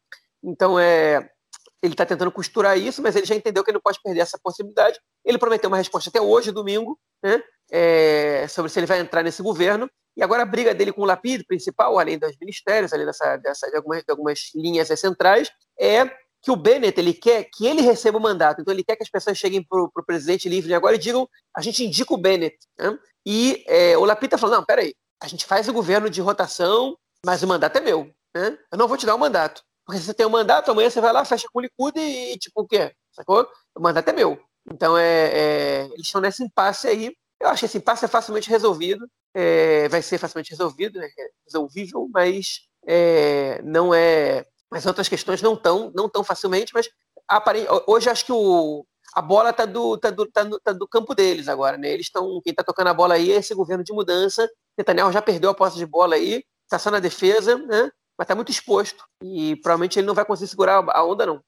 Então, é, ele está tentando costurar isso, mas ele já entendeu que ele não pode perder essa possibilidade. Ele prometeu uma resposta até hoje, domingo, né, é, sobre se ele vai entrar nesse governo. E agora a briga dele com o Lapid, principal, além dos ministérios, além dessa, dessa de, algumas, de algumas linhas centrais, é que o Bennett ele quer que ele receba o mandato. Então ele quer que as pessoas cheguem para o presidente livre agora e digam: a gente indica o Bennett. Né? E é, o Lapita falou: não, peraí, a gente faz o governo de rotação, mas o mandato é meu. Né? Eu não vou te dar o mandato. Porque se você tem o um mandato, amanhã você vai lá, fecha com o Likud e, tipo, o quê? Sacou? O mandato é meu. Então é, é eles estão nesse impasse aí. Eu acho que esse impasse é facilmente resolvido. É, vai ser facilmente resolvido, né? resolvível, mas é, não é mas outras questões não tão, não tão facilmente, mas hoje acho que o, a bola está do, tá do, tá, tá do campo deles agora, né? Eles estão. Quem está tocando a bola aí é esse governo de mudança. Netanyahu já perdeu a posse de bola aí, está só na defesa, né? Mas está muito exposto. E provavelmente ele não vai conseguir segurar a onda, não.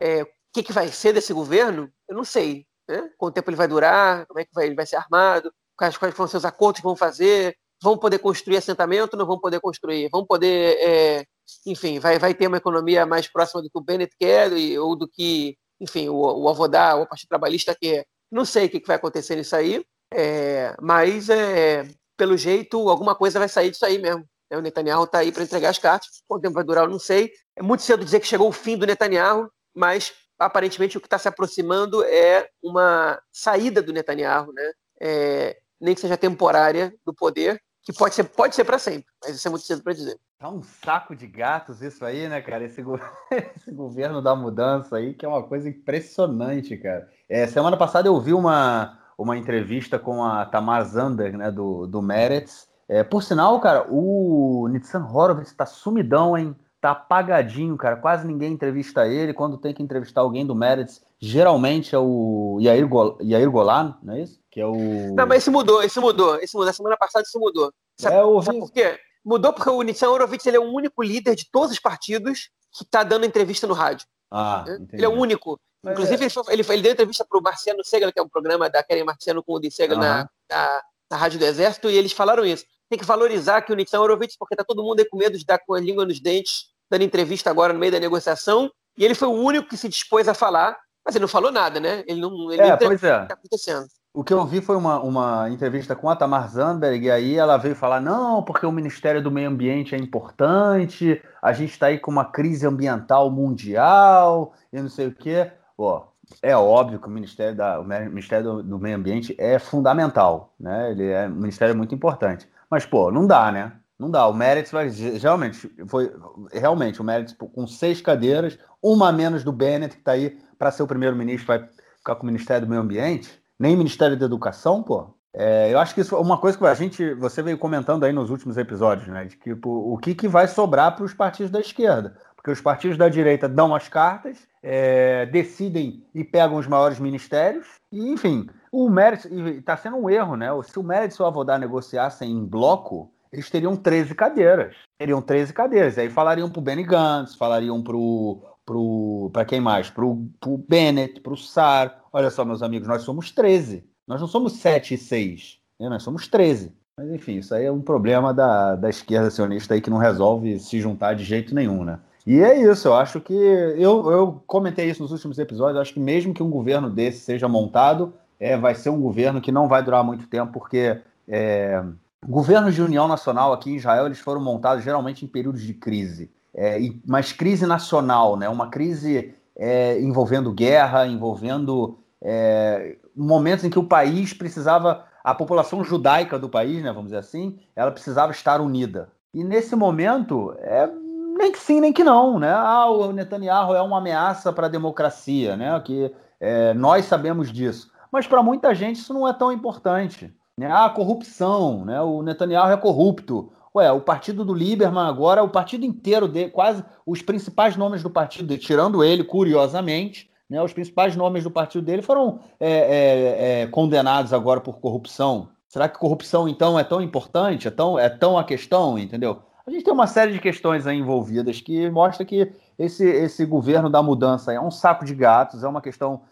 É, o que, que vai ser desse governo? Eu não sei. Né? Quanto tempo ele vai durar, como é que vai, ele vai ser armado, quais, quais vão ser os acordos que vão fazer, vão poder construir assentamento, não vão poder construir, vão poder é, enfim, vai, vai ter uma economia mais próxima do que o Bennett quer ou do que, enfim, o, o Avodá, o Partido Trabalhista quer. Não sei o que, que vai acontecer nisso aí, é, mas é, pelo jeito alguma coisa vai sair disso aí mesmo. Né? O Netanyahu está aí para entregar as cartas. Quanto tempo vai durar, eu não sei. É muito cedo dizer que chegou o fim do Netanyahu, mas aparentemente o que está se aproximando é uma saída do Netanyahu, né? É, nem que seja temporária do poder, que pode ser, pode ser para sempre, mas isso é muito cedo para dizer. Tá um saco de gatos isso aí, né, cara? Esse, go... Esse, governo da mudança aí, que é uma coisa impressionante, cara. É, semana passada eu vi uma, uma entrevista com a Tamar Zander, né, do, do Meretz. É, por sinal, cara, o Nitsan Horowitz tá sumidão, hein? Tá apagadinho, cara. Quase ninguém entrevista ele. Quando tem que entrevistar alguém do Meretz, geralmente é o Yair, Gol... Yair Golan, não é isso? Que é o... Não, mas esse mudou, esse mudou. Esse mudou. semana passada isso mudou. Sabe, é, ouvi... sabe por quê? Mudou porque o Nissan Horowitz ele é o único líder de todos os partidos que está dando entrevista no rádio. Ah, ele é o único. Mas Inclusive, é... ele, ele, ele, deu entrevista para o Marciano Segal, que é um programa da Keren Marciano com o Udi Segal uhum. na, na, na, Rádio do Exército, e eles falaram isso. Tem que valorizar que o Nixon Horowitz, porque tá todo mundo aí com medo de dar com a língua nos dentes, dando entrevista agora no meio da negociação, e ele foi o único que se dispôs a falar, mas ele não falou nada, né? Ele não. Ele é, não pois é. O que tá acontecendo. O que eu vi foi uma, uma entrevista com a Tamar Zandberg, e aí ela veio falar: não, porque o Ministério do Meio Ambiente é importante, a gente está aí com uma crise ambiental mundial, e não sei o quê. Pô, é óbvio que o Ministério, da, o Ministério do, do, Meio Ambiente é fundamental, né? Ele é um ministério muito importante. Mas, pô, não dá, né? Não dá. O Meretz vai. Realmente, foi. Realmente, o Meretz com seis cadeiras, uma a menos do Bennett, que está aí para ser o primeiro-ministro, vai ficar com o Ministério do Meio Ambiente nem Ministério da Educação, pô. É, eu acho que isso é uma coisa que a gente, você veio comentando aí nos últimos episódios, né? De que o que, que vai sobrar para os partidos da esquerda. Porque os partidos da direita dão as cartas, é, decidem e pegam os maiores ministérios, e enfim, o mérito, está sendo um erro, né? Se o mérito e o Avodar negociassem em bloco, eles teriam 13 cadeiras. Teriam 13 cadeiras. Aí falariam para o Benny Gantz, falariam para para quem mais? Para o Bennett, para o Sar. Olha só, meus amigos, nós somos 13. Nós não somos 7 e 6. Né? Nós somos 13. Mas enfim, isso aí é um problema da, da esquerda sionista aí que não resolve se juntar de jeito nenhum, né? E é isso, eu acho que. Eu, eu comentei isso nos últimos episódios, acho que mesmo que um governo desse seja montado, é, vai ser um governo que não vai durar muito tempo, porque é, governos de união nacional aqui em Israel eles foram montados geralmente em períodos de crise é, mas crise nacional, né? uma crise é, envolvendo guerra, envolvendo é, momentos em que o país precisava, a população judaica do país, né, vamos dizer assim, ela precisava estar unida. E nesse momento, é, nem que sim, nem que não. Né? Ah, o Netanyahu é uma ameaça para a democracia, né? que é, nós sabemos disso. Mas para muita gente isso não é tão importante. Né? Ah, corrupção, né? o Netanyahu é corrupto. Ué, o partido do Lieberman agora, o partido inteiro dele, quase os principais nomes do partido dele, tirando ele, curiosamente, né, os principais nomes do partido dele foram é, é, é, condenados agora por corrupção. Será que corrupção, então, é tão importante? É tão, é tão a questão, entendeu? A gente tem uma série de questões aí envolvidas que mostra que esse, esse governo da mudança é um saco de gatos, é uma questão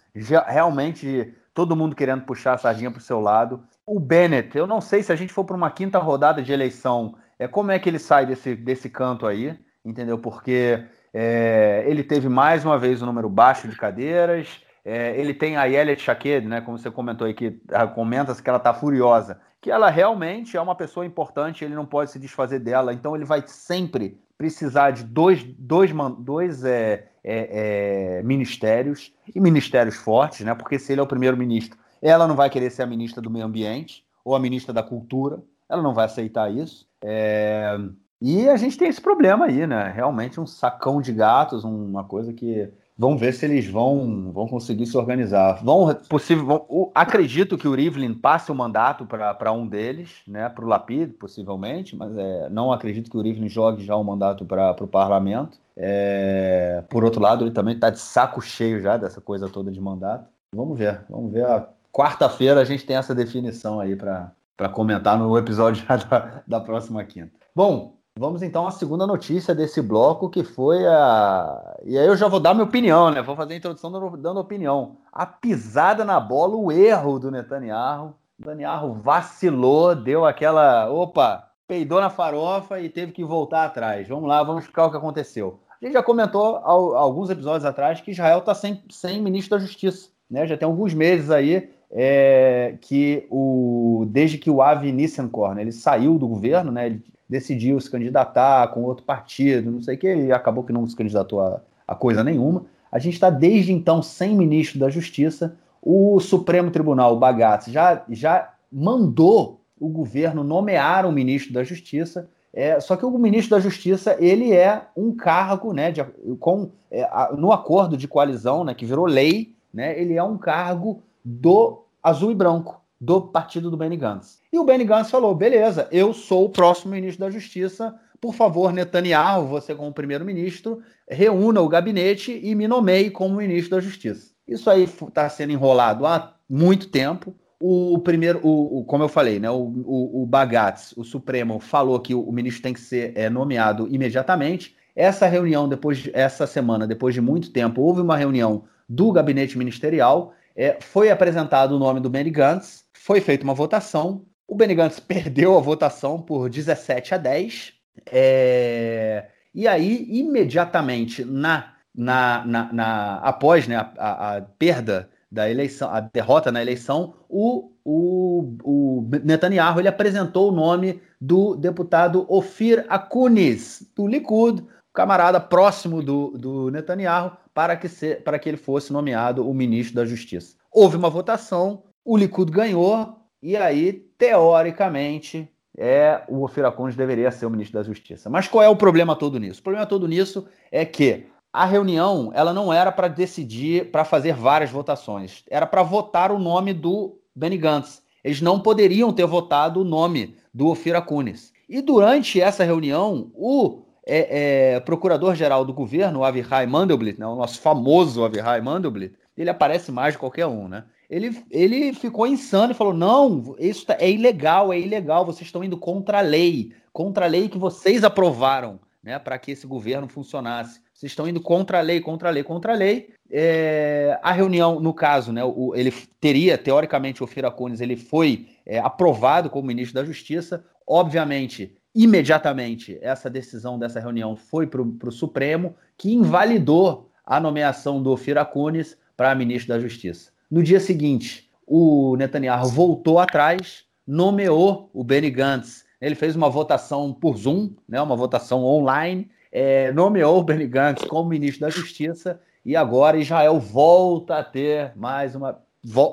realmente de todo mundo querendo puxar a sardinha para o seu lado. O Bennett, eu não sei se a gente for para uma quinta rodada de eleição é como é que ele sai desse, desse canto aí, entendeu? Porque é, ele teve mais uma vez um número baixo de cadeiras, é, ele tem a Yelia Shaked, né, como você comentou aí, que ah, comenta que ela está furiosa, que ela realmente é uma pessoa importante, ele não pode se desfazer dela, então ele vai sempre precisar de dois, dois, dois é, é, é, ministérios, e ministérios fortes, né, porque se ele é o primeiro-ministro, ela não vai querer ser a ministra do meio ambiente, ou a ministra da cultura, ela não vai aceitar isso. É... E a gente tem esse problema aí, né? Realmente um sacão de gatos, uma coisa que. Vamos ver se eles vão, vão conseguir se organizar. Vão, possível, vão, acredito que o Rivlin passe o mandato para um deles, né? Para o Lapid, possivelmente, mas é, não acredito que o Rivlin jogue já o mandato para o parlamento. É, por outro lado, ele também está de saco cheio já dessa coisa toda de mandato. Vamos ver, vamos ver. Quarta-feira a gente tem essa definição aí para comentar no episódio da, da próxima quinta. Bom, vamos então à segunda notícia desse bloco, que foi a. E aí eu já vou dar minha opinião, né? Vou fazer a introdução dando, dando opinião. A pisada na bola, o erro do Netanyahu. O Netanyahu vacilou, deu aquela. Opa! Peidou na farofa e teve que voltar atrás. Vamos lá, vamos explicar o que aconteceu. A gente já comentou alguns episódios atrás que Israel está sem, sem ministro da Justiça. Né? Já tem alguns meses aí é que o, desde que o Avi Nissenkorn ele saiu do governo, né, ele decidiu se candidatar com outro partido, não sei o que, e acabou que não se candidatou a, a coisa nenhuma. A gente está desde então sem ministro da Justiça. O Supremo Tribunal, o Bagatz, já, já mandou o governo nomear um ministro da Justiça. É, só que o ministro da Justiça ele é um cargo, né, de, com, é, a, no acordo de coalizão, né, que virou lei, né, ele é um cargo do azul e branco do partido do Benny Gantz. E o Benny Gantz falou: beleza, eu sou o próximo ministro da Justiça. Por favor, Netanyahu, você como primeiro-ministro, reúna o gabinete e me nomeie como ministro da Justiça. Isso aí está sendo enrolado há muito tempo. O primeiro, o, o, como eu falei, né, o, o, o Bagatz, o Supremo, falou que o, ministro tem que ser é, nomeado imediatamente. Essa reunião, depois essa semana, depois de muito tempo, houve uma reunião do gabinete ministerial, é, foi apresentado o nome do Benny Gantz, foi feita uma votação, o Benny Gantz perdeu a votação por 17 a 10, é, e aí, imediatamente, na, na, na, na após né, a, a, perda da eleição, a derrota na eleição, o, o, o Netanyahu ele apresentou o nome do deputado Ofir Akunis, do Likud, camarada próximo do, do Netanyahu, para que, se, para que ele fosse nomeado o ministro da Justiça. Houve uma votação, o Likud ganhou, e aí, teoricamente, é o Ofir Akunis deveria ser o ministro da Justiça. Mas qual é o problema todo nisso? O problema todo nisso é que a reunião ela não era para decidir, para fazer várias votações, era para votar o nome do Benny Gantz. Eles não poderiam ter votado o nome do Ofir Akunis. E durante essa reunião, o é, é, procurador-geral do governo, Avihai Mandelblit, né, o nosso famoso Avihai Mandelblit, ele aparece mais de qualquer um, né? Ele, ele ficou insano e falou: não, isso tá, é ilegal, é ilegal, vocês estão indo contra a lei, contra a lei que vocês aprovaram, né, para que esse governo funcionasse. Vocês estão indo contra a lei, contra a lei, contra a lei. É, a reunião, no caso, né, o, ele teria, teoricamente, o Fira ele foi é, aprovado como ministro da Justiça. Obviamente, imediatamente, essa decisão dessa reunião foi para o Supremo, que invalidou a nomeação do Ofir Kunis para ministro da Justiça. No dia seguinte, o Netanyahu voltou atrás, nomeou o Benny Gantz. Ele fez uma votação por Zoom, né, uma votação online, é, nomeou o Benny Gantz como ministro da Justiça e agora Israel volta a ter mais uma.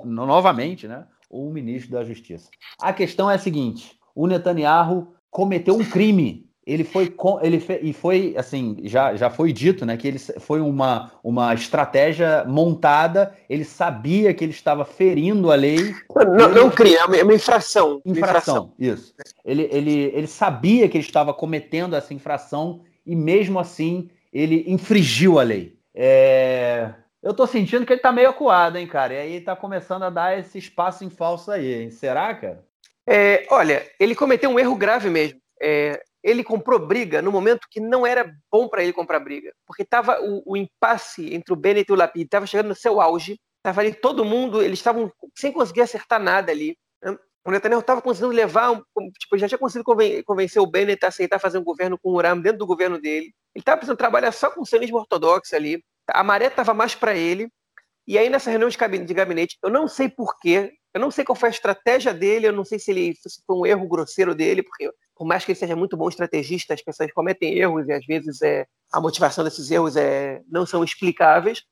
Novamente, né? O ministro da Justiça. A questão é a seguinte: o Netanyahu cometeu um crime. Ele foi, ele fe, e foi assim, já, já foi dito, né, que ele foi uma, uma estratégia montada. Ele sabia que ele estava ferindo a lei. Não, não crime, é uma infração. Infração, infração. isso. Ele, ele, ele sabia que ele estava cometendo essa infração e mesmo assim ele infringiu a lei. É... Eu tô sentindo que ele tá meio acuado, hein, cara? E aí tá começando a dar esse espaço em falso aí, hein? Será, cara? É, olha, ele cometeu um erro grave mesmo. É, ele comprou briga no momento que não era bom para ele comprar briga, porque tava o, o, impasse entre o Bennett e o Lapid estava chegando no seu auge. Tava ali todo mundo, eles estavam sem conseguir acertar nada ali. Né? O Netanyahu estava conseguindo levar, tipo, já tinha conseguido convencer o Bennett a aceitar fazer um governo com o Uram dentro do governo dele. Ele estava precisando trabalhar só com o sionismo ortodoxo ali. A maré estava mais para ele. E aí, nessa reunião de gabinete, eu não sei porquê, eu não sei qual foi a estratégia dele, eu não sei se ele se foi um erro grosseiro dele, porque por mais que ele seja muito bom estrategista, as pessoas cometem erros e às vezes é, a motivação desses erros é, não são explicáveis.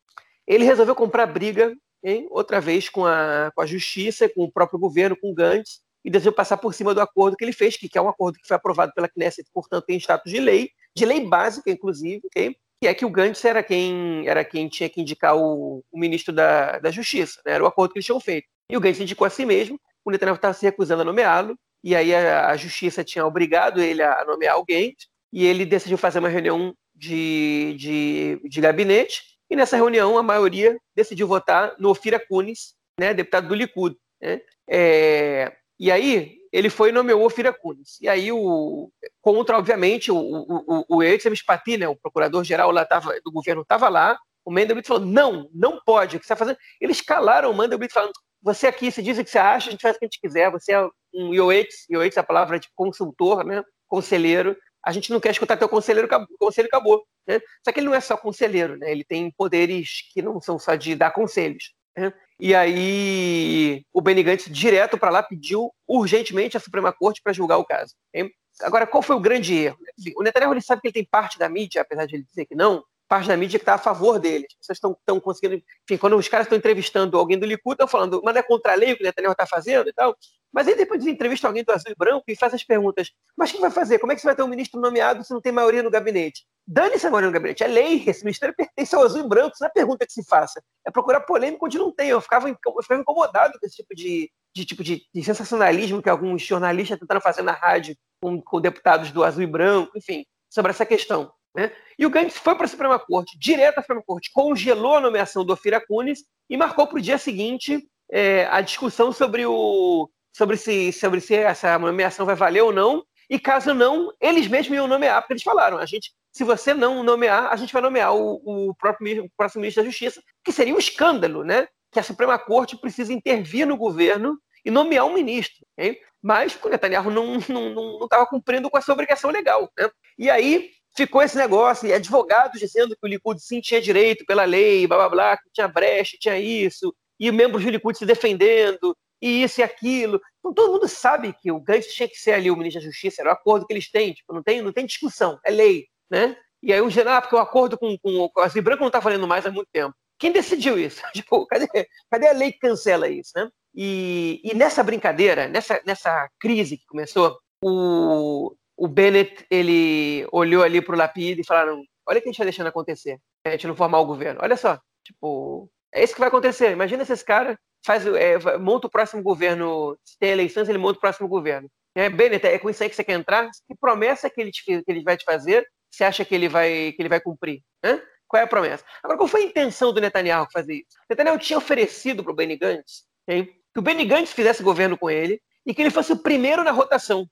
Ele resolveu comprar briga hein, outra vez com a, com a justiça, com o próprio governo, com o Gantz, e desejou passar por cima do acordo que ele fez, que, que é um acordo que foi aprovado pela Knesset, portanto tem status de lei, de lei básica, inclusive, okay? que é que o Gantz era quem, era quem tinha que indicar o, o ministro da, da Justiça, né? era o acordo que eles tinham feito. E o Gantz indicou a si mesmo, o Netanyahu estava se recusando a nomeá-lo, e aí a, a, Justiça tinha obrigado ele a nomear alguém, e ele decidiu fazer uma reunião de, de, de gabinete, e nessa reunião, a maioria decidiu votar no Ofira Kunis, né, deputado do Likud. Né? É, e aí, ele foi e nomeou o Ofira Kunis. E aí, o, contra, obviamente, o, o, o, o Spati, né, o procurador-geral lá do governo, estava lá. O Mendelblit falou: não, não pode. O que você está fazendo? Eles calaram o Mendelblit falando: você aqui, você diz o que você acha, a gente faz o que a gente quiser. Você é um Yoetz, Yoetz é a palavra de consultor, né, conselheiro a gente não quer escutar teu conselheiro, o conselho acabou. Né? Só que ele não é só conselheiro, né? ele tem poderes que não são só de dar conselhos. Né? E aí o Benny Gantz, direto para lá, pediu urgentemente a Suprema Corte para julgar o caso. Hein? Agora, qual foi o grande erro? O Netanyahu ele sabe que ele tem parte da mídia, apesar de ele dizer que não, parte da mídia que está a favor dele. As pessoas estão conseguindo. Enfim, quando os caras estão entrevistando alguém do Likud, estão falando, mas é contra a lei o que o Netanyahu está fazendo e tal. Mas aí depois de entrevista alguém do Azul e Branco e faz as perguntas: mas o que vai fazer? Como é que você vai ter um ministro nomeado se não tem maioria no gabinete? Dane-se a maioria no gabinete. É lei, esse ministério pertence ao Azul e Branco. Isso não é pergunta que se faça. É procurar polêmica onde não tem. Eu ficava, eu ficava incomodado com esse tipo de, de tipo de, de, sensacionalismo que alguns jornalistas tentaram fazer na rádio com, com deputados do Azul e Branco, enfim, sobre essa questão. Né? E o Gantz foi para a Suprema Corte, direto à Suprema Corte, congelou a nomeação do Ofir Kunis e marcou para o dia seguinte é, a discussão sobre, o, sobre, se, sobre se essa nomeação vai valer ou não. e caso não, eles mesmos iam nomear, porque eles falaram, a gente, se você não nomear, a gente vai nomear o, o próprio o próximo ministro da Justiça, que seria um escândalo, né? Que a Suprema Corte precisa intervir no governo e nomear um ministro. Okay? Mas o Netanyahu não estava não, não, não cumprindo com essa obrigação legal. Né? E aí ficou esse negócio, e advogados dizendo que o Likud sim tinha direito pela lei, blá blá blá, que tinha brecha, tinha isso, e membros do Likud se defendendo, e isso e aquilo. Então todo mundo sabe que o Gantz tinha que ser ali o ministro da Justiça, era o acordo que eles têm, tipo, não tem, não tem discussão, é lei, né? E aí o Gená, porque o acordo com, com, com a Branco não está valendo mais há muito tempo. Quem decidiu isso? Tipo, cadê, cadê a lei que cancela isso, né? E, e nessa brincadeira, nessa, nessa crise que começou, o, o Bennett ele olhou ali para o Lapid e falaram: olha o que a gente está deixando acontecer, a gente não formar o governo. Olha só, tipo, é isso que vai acontecer. Imagina se esse cara faz, é, monta o próximo governo, se tem eleições, ele monta o próximo governo. É, Bennett, é com isso aí que você quer entrar? Que promessa que ele, te, que ele vai te fazer? Você acha que ele vai, que ele vai cumprir? Hã? Qual é a promessa? Agora, qual foi a intenção do Netanyahu fazer isso? Netanyahu tinha oferecido para o Benny Gantz okay, que o Benny Gantz fizesse governo com ele e que ele fosse o primeiro na rotação.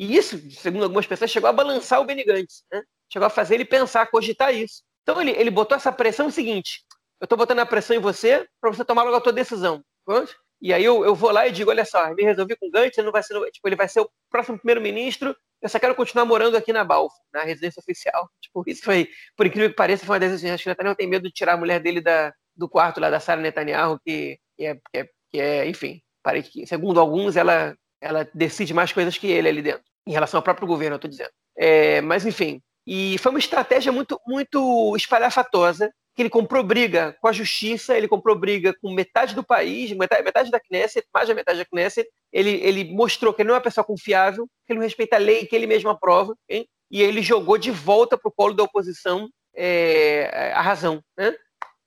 E isso, segundo algumas pessoas, chegou a balançar o Benny Gantz, né? chegou a fazer ele pensar, cogitar isso. Então ele, ele botou essa pressão seguinte: eu estou botando a pressão em você para você tomar logo a tua decisão. E aí eu, eu vou lá e digo, olha só, me resolvi com o Gantz, ele não vai ser, tipo, ele vai ser o próximo primeiro-ministro, eu só quero continuar morando aqui na Balfa, na residência oficial. Tipo, isso foi, por incrível que pareça, foi uma das decisões. Que o Netanyahu tem medo de tirar a mulher dele da, do quarto lá da Sara Netanyahu, que, que, é, que, é, que é, enfim, parece que, segundo alguns, ela, ela decide mais coisas que ele ali dentro, em relação ao próprio governo, eu estou dizendo. É, mas, enfim, e foi uma estratégia muito, muito espalhafatosa que ele comprou briga com a justiça, ele comprou briga com metade do país, metade, metade da Knesset, mais da metade da Knesset. Ele, ele mostrou que ele não é uma pessoa confiável, que ele não respeita a lei que ele mesmo aprova, hein? e ele jogou de volta para o polo da oposição é, a razão. Né?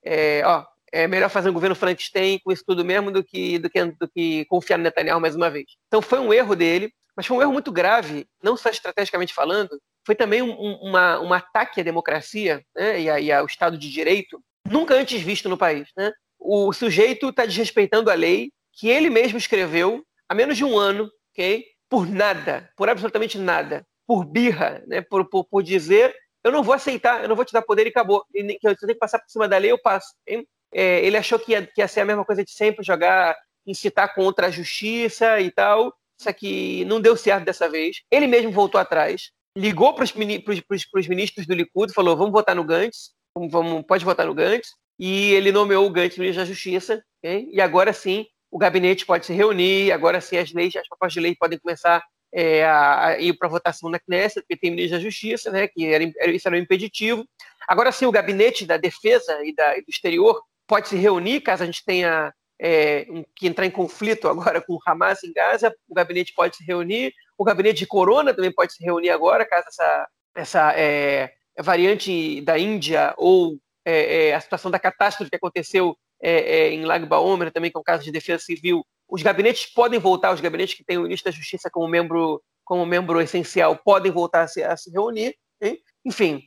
É, ó, é melhor fazer um governo Frankenstein com isso tudo mesmo do que, do que, do que confiar no Netanyahu mais uma vez. Então foi um erro dele, mas foi um erro muito grave, não só estrategicamente falando, foi também um, uma, um ataque à democracia né, e, a, e, ao Estado de Direito nunca antes visto no país. Né? O sujeito está desrespeitando a lei que ele mesmo escreveu há menos de um ano, okay? por nada, por absolutamente nada, por birra, né? por, por, por dizer eu não vou aceitar, eu não vou te dar poder e acabou. E, que eu tenho que passar por cima da lei, eu passo. É, ele achou que ia, que ia ser a mesma coisa de sempre, jogar, incitar contra a justiça e tal. Que não deu certo dessa vez. Ele mesmo voltou atrás ligou para os ministros do Likud falou: vamos votar no Gantz, vamos, vamos, pode votar no Gantz. E ele nomeou o Gantz ministro da Justiça. Okay? E agora sim, o gabinete pode se reunir, agora sim as leis, as propostas de lei podem começar é, a, a, ir para votação na Knesset, porque tem ministro da Justiça, né, que era, isso era um impeditivo. Agora sim, o gabinete da defesa e, da, e do exterior pode se reunir, caso a gente tenha é, que entrar em conflito agora com o Hamas em Gaza, o gabinete pode se reunir, o gabinete de Corona também pode se reunir agora, caso essa, essa é, variante da Índia ou é, é a situação da catástrofe que aconteceu é, é, em Lag Baomer, também que é um caso de defesa civil, os gabinetes podem voltar, os gabinetes que têm o ministro da Justiça como membro, como membro essencial podem voltar a se, a se reunir. Hein? Enfim,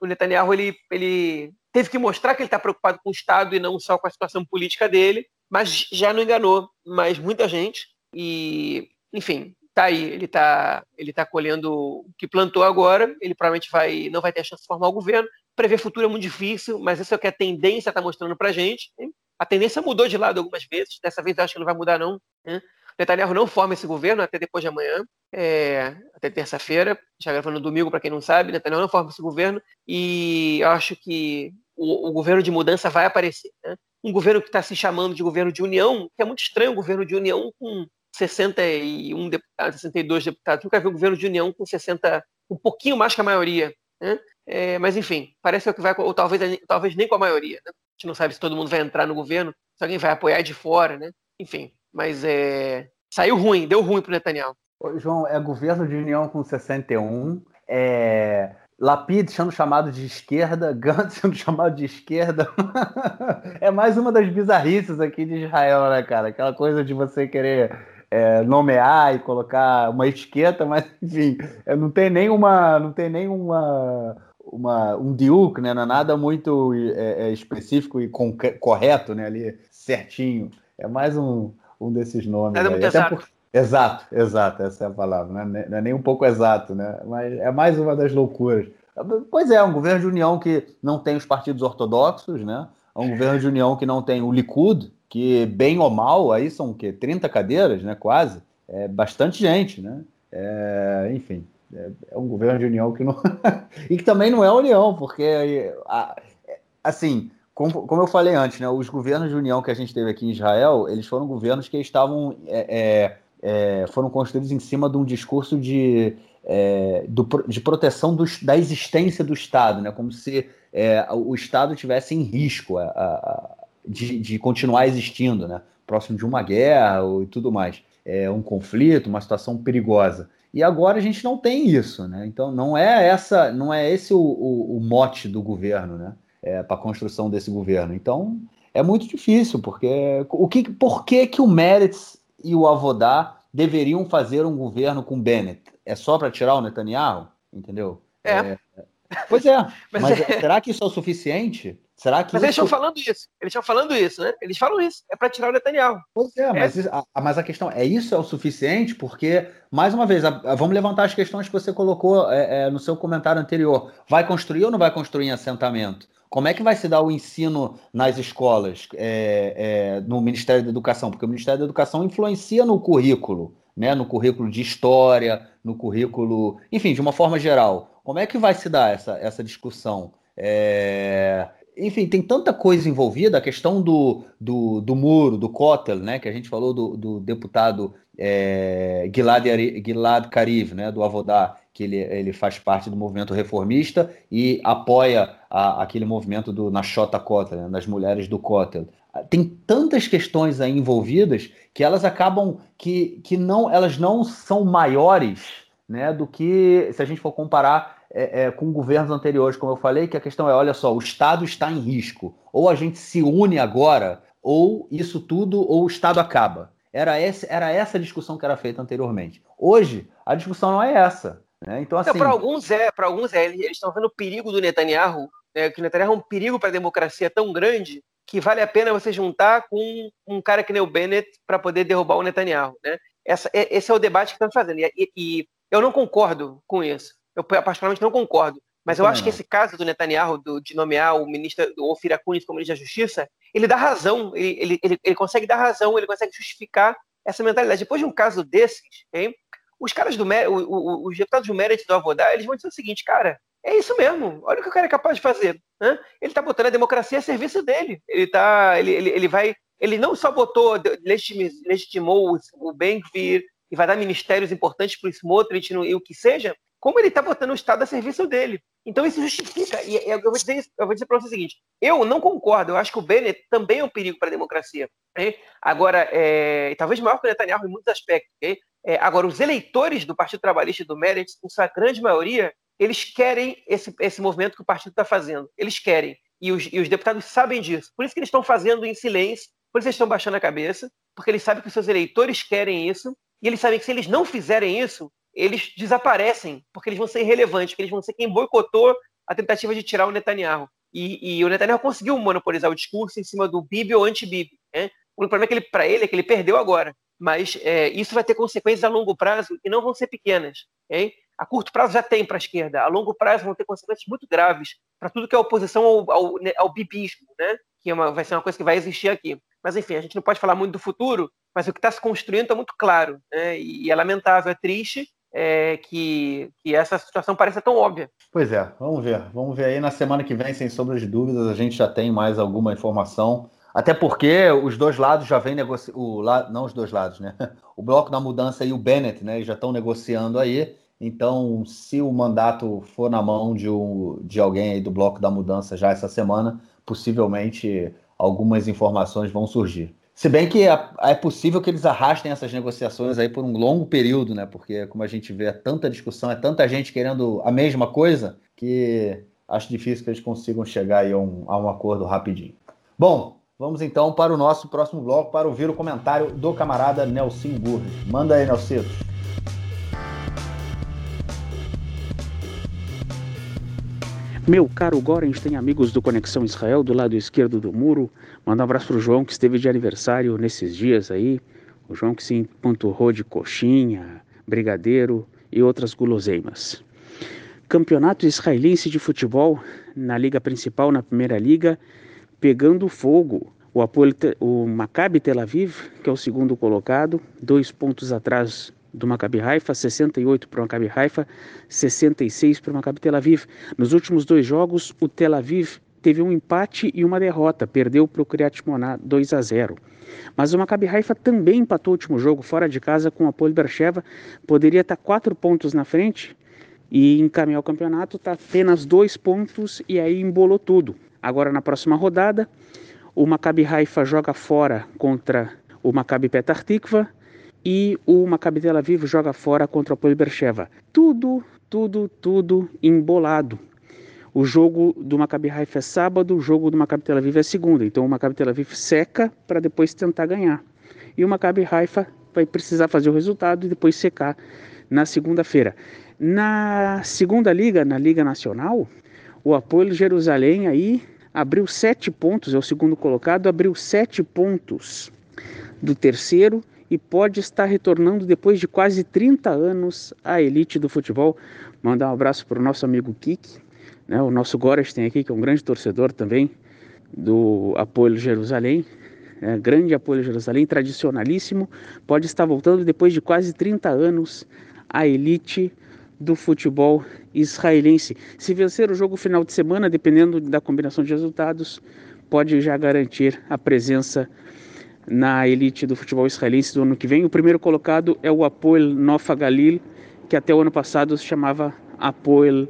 o Netanyahu ele, ele teve que mostrar que ele está preocupado com o Estado e não só com a situação política dele, mas já não enganou mais muita gente. E, enfim, tá aí, ele está ele tá colhendo o que plantou agora, ele provavelmente vai, não vai ter a chance de formar o governo. Prever futuro é muito difícil, mas isso é o que a tendência está mostrando para a gente. A tendência mudou de lado algumas vezes, dessa vez eu acho que não vai mudar não. Né? Netanyahu não forma esse governo até depois de amanhã, é, até terça-feira, já gravando domingo, para quem não sabe, Netanyahu não forma esse governo, e eu acho que o, o governo de mudança vai aparecer. Né? Um governo que está se chamando de governo de união, que é muito estranho, um governo de união com 61 deputados, 62 deputados. Nunca vi um governo de união com 60, um pouquinho mais que a maioria. Né? É, mas enfim, parece que vai, ou talvez, talvez nem com a maioria. Né? A gente não sabe se todo mundo vai entrar no governo, se alguém vai apoiar de fora, né? Enfim, mas é, saiu ruim, deu ruim para o Netanyahu. Ô, João, é governo de união com 61, é Lapid sendo chamado de esquerda, Gantz sendo chamado de esquerda. é mais uma das bizarrices aqui de Israel, né, cara? Aquela coisa de você querer é, nomear e colocar uma etiqueta, mas enfim, é, não tem nenhuma, não tem nenhuma uma, um diuk, né? Não é nada muito é, é específico e correto, né? Ali certinho. É mais um, um desses nomes. Nada muito exato. Por, Exato, exato, essa é a palavra. Não é, não é nem um pouco exato, né? Mas é mais uma das loucuras. Pois é, é um governo de união que não tem os partidos ortodoxos, né? É um governo de união que não tem o Likud, que bem ou mal, aí são o quê? 30 cadeiras, né? Quase. É bastante gente, né? É, enfim, é, é, um governo de união que não. e que também não é união, porque, assim, como, como eu falei antes, né? Os governos de união que a gente teve aqui em Israel, eles foram governos que estavam. É, é é, foram construídos em cima de um discurso de, é, do, de proteção da existência do Estado, né? como se é, o Estado tivesse em risco a, a, de, de, continuar existindo, né? próximo de uma guerra e tudo mais, é, um conflito, uma situação perigosa. E agora a gente não tem isso, né? Então não é essa, não é esse o, o, o mote do governo, né? É, para a construção desse governo. Então é muito difícil, porque o que, por que, que o Meretz e o Avodá deveriam fazer um governo com Bennett? É só para tirar o Netanyahu? Entendeu? É. é... Pois é, mas, mas é... será que isso é o suficiente? Será que mas eles estão falando isso. Eles estão falando isso, né? Eles falam isso. É para tirar o Netanyahu. Pois é, é. Mas, a, mas, a, questão é isso é o suficiente? Porque, mais uma vez, a, a, vamos levantar as questões que você colocou é, é, no seu comentário anterior. Vai construir ou não vai construir em assentamento? Como é que vai se dar o ensino nas escolas, é, é, no Ministério da Educação? Porque o Ministério da Educação influencia no currículo, né? no currículo de história, no currículo, enfim, de uma forma geral. Como é que vai se dar essa, essa discussão? É... Enfim, tem tanta coisa envolvida, a questão do, do, do muro, do Kotel, né? que a gente falou do, do deputado é, Gilad, Gilad Kariv, né? do Avodá, que ele, ele faz parte do movimento reformista e apoia a, aquele movimento do Kotel, né, das mulheres do Kotel. Tem tantas questões aí envolvidas que elas acabam que, que não elas não são maiores né, do que se a gente for comparar é, é, com governos anteriores, como eu falei, que a questão é, olha só, o Estado está em risco. Ou a gente se une agora, ou isso tudo, ou o Estado acaba. Era, esse, era essa discussão que era feita anteriormente. Hoje, a discussão não é essa. Né? Então, assim... para alguns é, para alguns é. Eles estão vendo o perigo do Netanyahu, né? que o Netanyahu é um perigo para a democracia tão grande que vale a pena você juntar com um cara que nem o Bennett para poder derrubar o Netanyahu. Né? Essa, esse é o debate que estão fazendo. E, e, eu não concordo com isso. Eu particularmente não concordo. Mas eu acho que esse caso do Netanyahu, do, de nomear o ministro do Ofir como ministro da Justiça, ele dá razão, ele, ele, ele, ele, consegue dar razão, ele consegue justificar essa mentalidade. Depois de um caso desses, hein, os caras do os deputados do mérito do Avodá, eles vão dizer o seguinte, cara, é isso mesmo, olha o que o cara é capaz de fazer. Né? Ele está botando a democracia a serviço dele. Ele, tá, ele, ele, ele vai. Ele não só botou, legitimou o Ben-Gvir e vai dar ministérios importantes para o Smotrich e o que seja, como ele está botando o Estado a serviço dele. Então isso justifica. E eu vou dizer, eu vou dizer para você o seguinte: eu não concordo. Eu acho que o Bennett também é um perigo para a democracia. Okay? Agora, é, talvez maior que o Netanyahu em muitos aspectos. Okay? É, agora, os eleitores do Partido Trabalhista e do Meretz, em sua grande maioria, eles querem esse, esse movimento que o partido está fazendo. Eles querem. E os, e os deputados sabem disso. Por isso que eles estão fazendo em silêncio, por isso eles estão baixando a cabeça, porque eles sabem que os seus eleitores querem isso, e eles sabem que se eles não fizerem isso, eles desaparecem, porque eles vão ser irrelevantes, porque eles vão ser quem boicotou a tentativa de tirar o Netanyahu. E, e o Netanyahu conseguiu monopolizar o discurso em cima do Bibi ou anti-Bibi. Né? O problema é que ele, para ele é que ele perdeu agora mas é, isso vai ter consequências a longo prazo e não vão ser pequenas. A curto prazo já tem para a esquerda, a longo prazo vão ter consequências muito graves para tudo que é oposição ao, ao, ao bibismo, né? que é uma, vai ser uma coisa que vai existir aqui. Mas, enfim, a gente não pode falar muito do futuro, mas o que está se construindo está muito claro. Né? E é lamentável, é triste é, que, que essa situação pareça tão óbvia. Pois é, vamos ver. Vamos ver aí na semana que vem, sem sombra de dúvidas, a gente já tem mais alguma informação até porque os dois lados já vêm negociando. Não os dois lados, né? O Bloco da Mudança e o Bennett né, já estão negociando aí. Então, se o mandato for na mão de, um, de alguém aí do Bloco da Mudança já essa semana, possivelmente algumas informações vão surgir. Se bem que é, é, possível que eles arrastem essas negociações aí por um longo período, né? Porque, como a gente vê, é tanta discussão, é tanta gente querendo a mesma coisa, que acho difícil que eles consigam chegar aí a um, a um acordo rapidinho. Bom, Vamos então para o nosso próximo bloco para ouvir o comentário do camarada Nelson Burri. Manda aí, Nelson. Meu caro Gorens tem amigos do Conexão Israel do lado esquerdo do muro. Manda um abraço para o João que esteve de aniversário nesses dias aí. O João que se empanturrou de coxinha, brigadeiro e outras guloseimas. Campeonato israelense de futebol na liga principal, na primeira liga, pegando fogo. O, Apoel, o Maccabi Tel Aviv, que é o segundo colocado, dois pontos atrás do Maccabi Haifa, 68 para o Maccabi Haifa, 66 para o Maccabi Tel Aviv. Nos últimos dois jogos, o Tel Aviv teve um empate e uma derrota, perdeu para o Kriyat Moná 2 a 0. Mas o Maccabi Haifa também empatou o último jogo fora de casa com o Apoel Bercheva, poderia estar quatro pontos na frente e encaminhar o campeonato, está apenas dois pontos e aí embolou tudo. Agora na próxima rodada, o Maccabi Haifa joga fora contra o Maccabi Petar Tikva e o Maccabi Tel Aviv joga fora contra o Apoel Bercheva. Tudo, tudo, tudo embolado. O jogo do Maccabi Haifa é sábado, o jogo do Maccabi Tel Aviv é segunda. Então o Maccabi Tel Aviv seca para depois tentar ganhar. E o Maccabi Haifa vai precisar fazer o resultado e depois secar na segunda-feira. Na segunda liga, na Liga Nacional, o Apoio Jerusalém aí abriu sete pontos, é o segundo colocado, abriu sete pontos do terceiro e pode estar retornando depois de quase 30 anos à elite do futebol. Mandar um abraço para o nosso amigo Kik, né? O nosso Goras tem aqui, que é um grande torcedor também do Apoio Jerusalém, é, grande Apoio Jerusalém, tradicionalíssimo, pode estar voltando depois de quase 30 anos à elite do futebol israelense. Se vencer o jogo final de semana, dependendo da combinação de resultados, pode já garantir a presença na elite do futebol israelense do ano que vem. O primeiro colocado é o Apoel Nofa Galil, que até o ano passado se chamava Apoel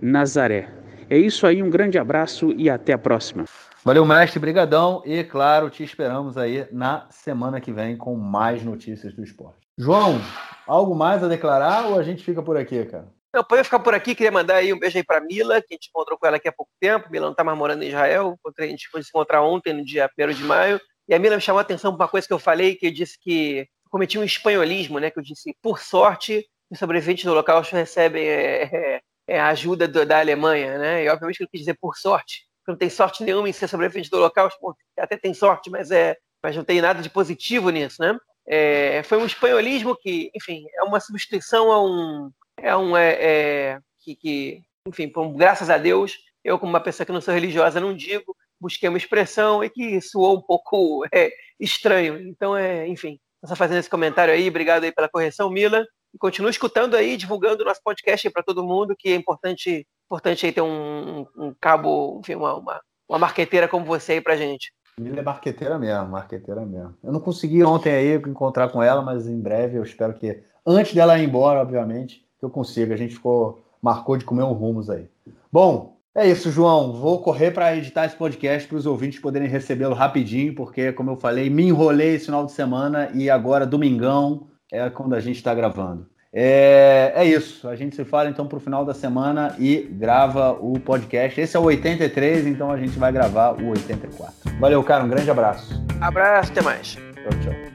Nazaré. É isso aí, um grande abraço e até a próxima. Valeu, mestre, brigadão e claro, te esperamos aí na semana que vem com mais notícias do esporte. João, algo mais a declarar ou a gente fica por aqui, cara? Não, pode ficar por aqui, queria mandar aí um beijo aí para Mila, que a gente encontrou com ela aqui há pouco tempo. Mila não está mais morando em Israel, a gente foi se encontrar ontem, no dia 1 de maio. E a Mila me chamou a atenção para uma coisa que eu falei, que eu disse que cometi um espanholismo, né? Que eu disse, por sorte, os sobreviventes do Holocausto recebem é, é, é, ajuda do, da Alemanha, né? E obviamente que eu quis dizer por sorte, porque não tem sorte nenhuma em ser sobrevivente do Holocausto, Bom, até tem sorte, mas, é, mas não tem nada de positivo nisso, né? É, foi um espanholismo que, enfim, é uma substituição a um. É um. É, é que, que, enfim, graças a Deus, eu, como uma pessoa que não sou religiosa, não digo, busquei uma expressão e que soou um pouco é, estranho. Então, é, enfim, só fazendo esse comentário aí, obrigado aí pela correção, Mila. E continue escutando aí, divulgando o nosso podcast para todo mundo, que é importante, importante aí ter um, um cabo, enfim, uma, uma, uma marqueteira como você aí pra gente. Mila é marqueteira mesmo, marqueteira mesmo. Eu não consegui ontem aí encontrar com ela, mas em breve eu espero que, antes dela ir embora, obviamente, que eu consiga. A gente ficou, marcou de comer um rumos aí. Bom, é isso, João. Vou correr para editar esse podcast para os ouvintes poderem recebê-lo rapidinho, porque, como eu falei, me enrolei esse final de semana e agora, domingão, é quando a gente está gravando. É, é isso. A gente se fala então para o final da semana e grava o podcast. Esse é o 83, então a gente vai gravar o 84. Valeu, cara. Um grande abraço. Abraço, até mais. Tchau, tchau.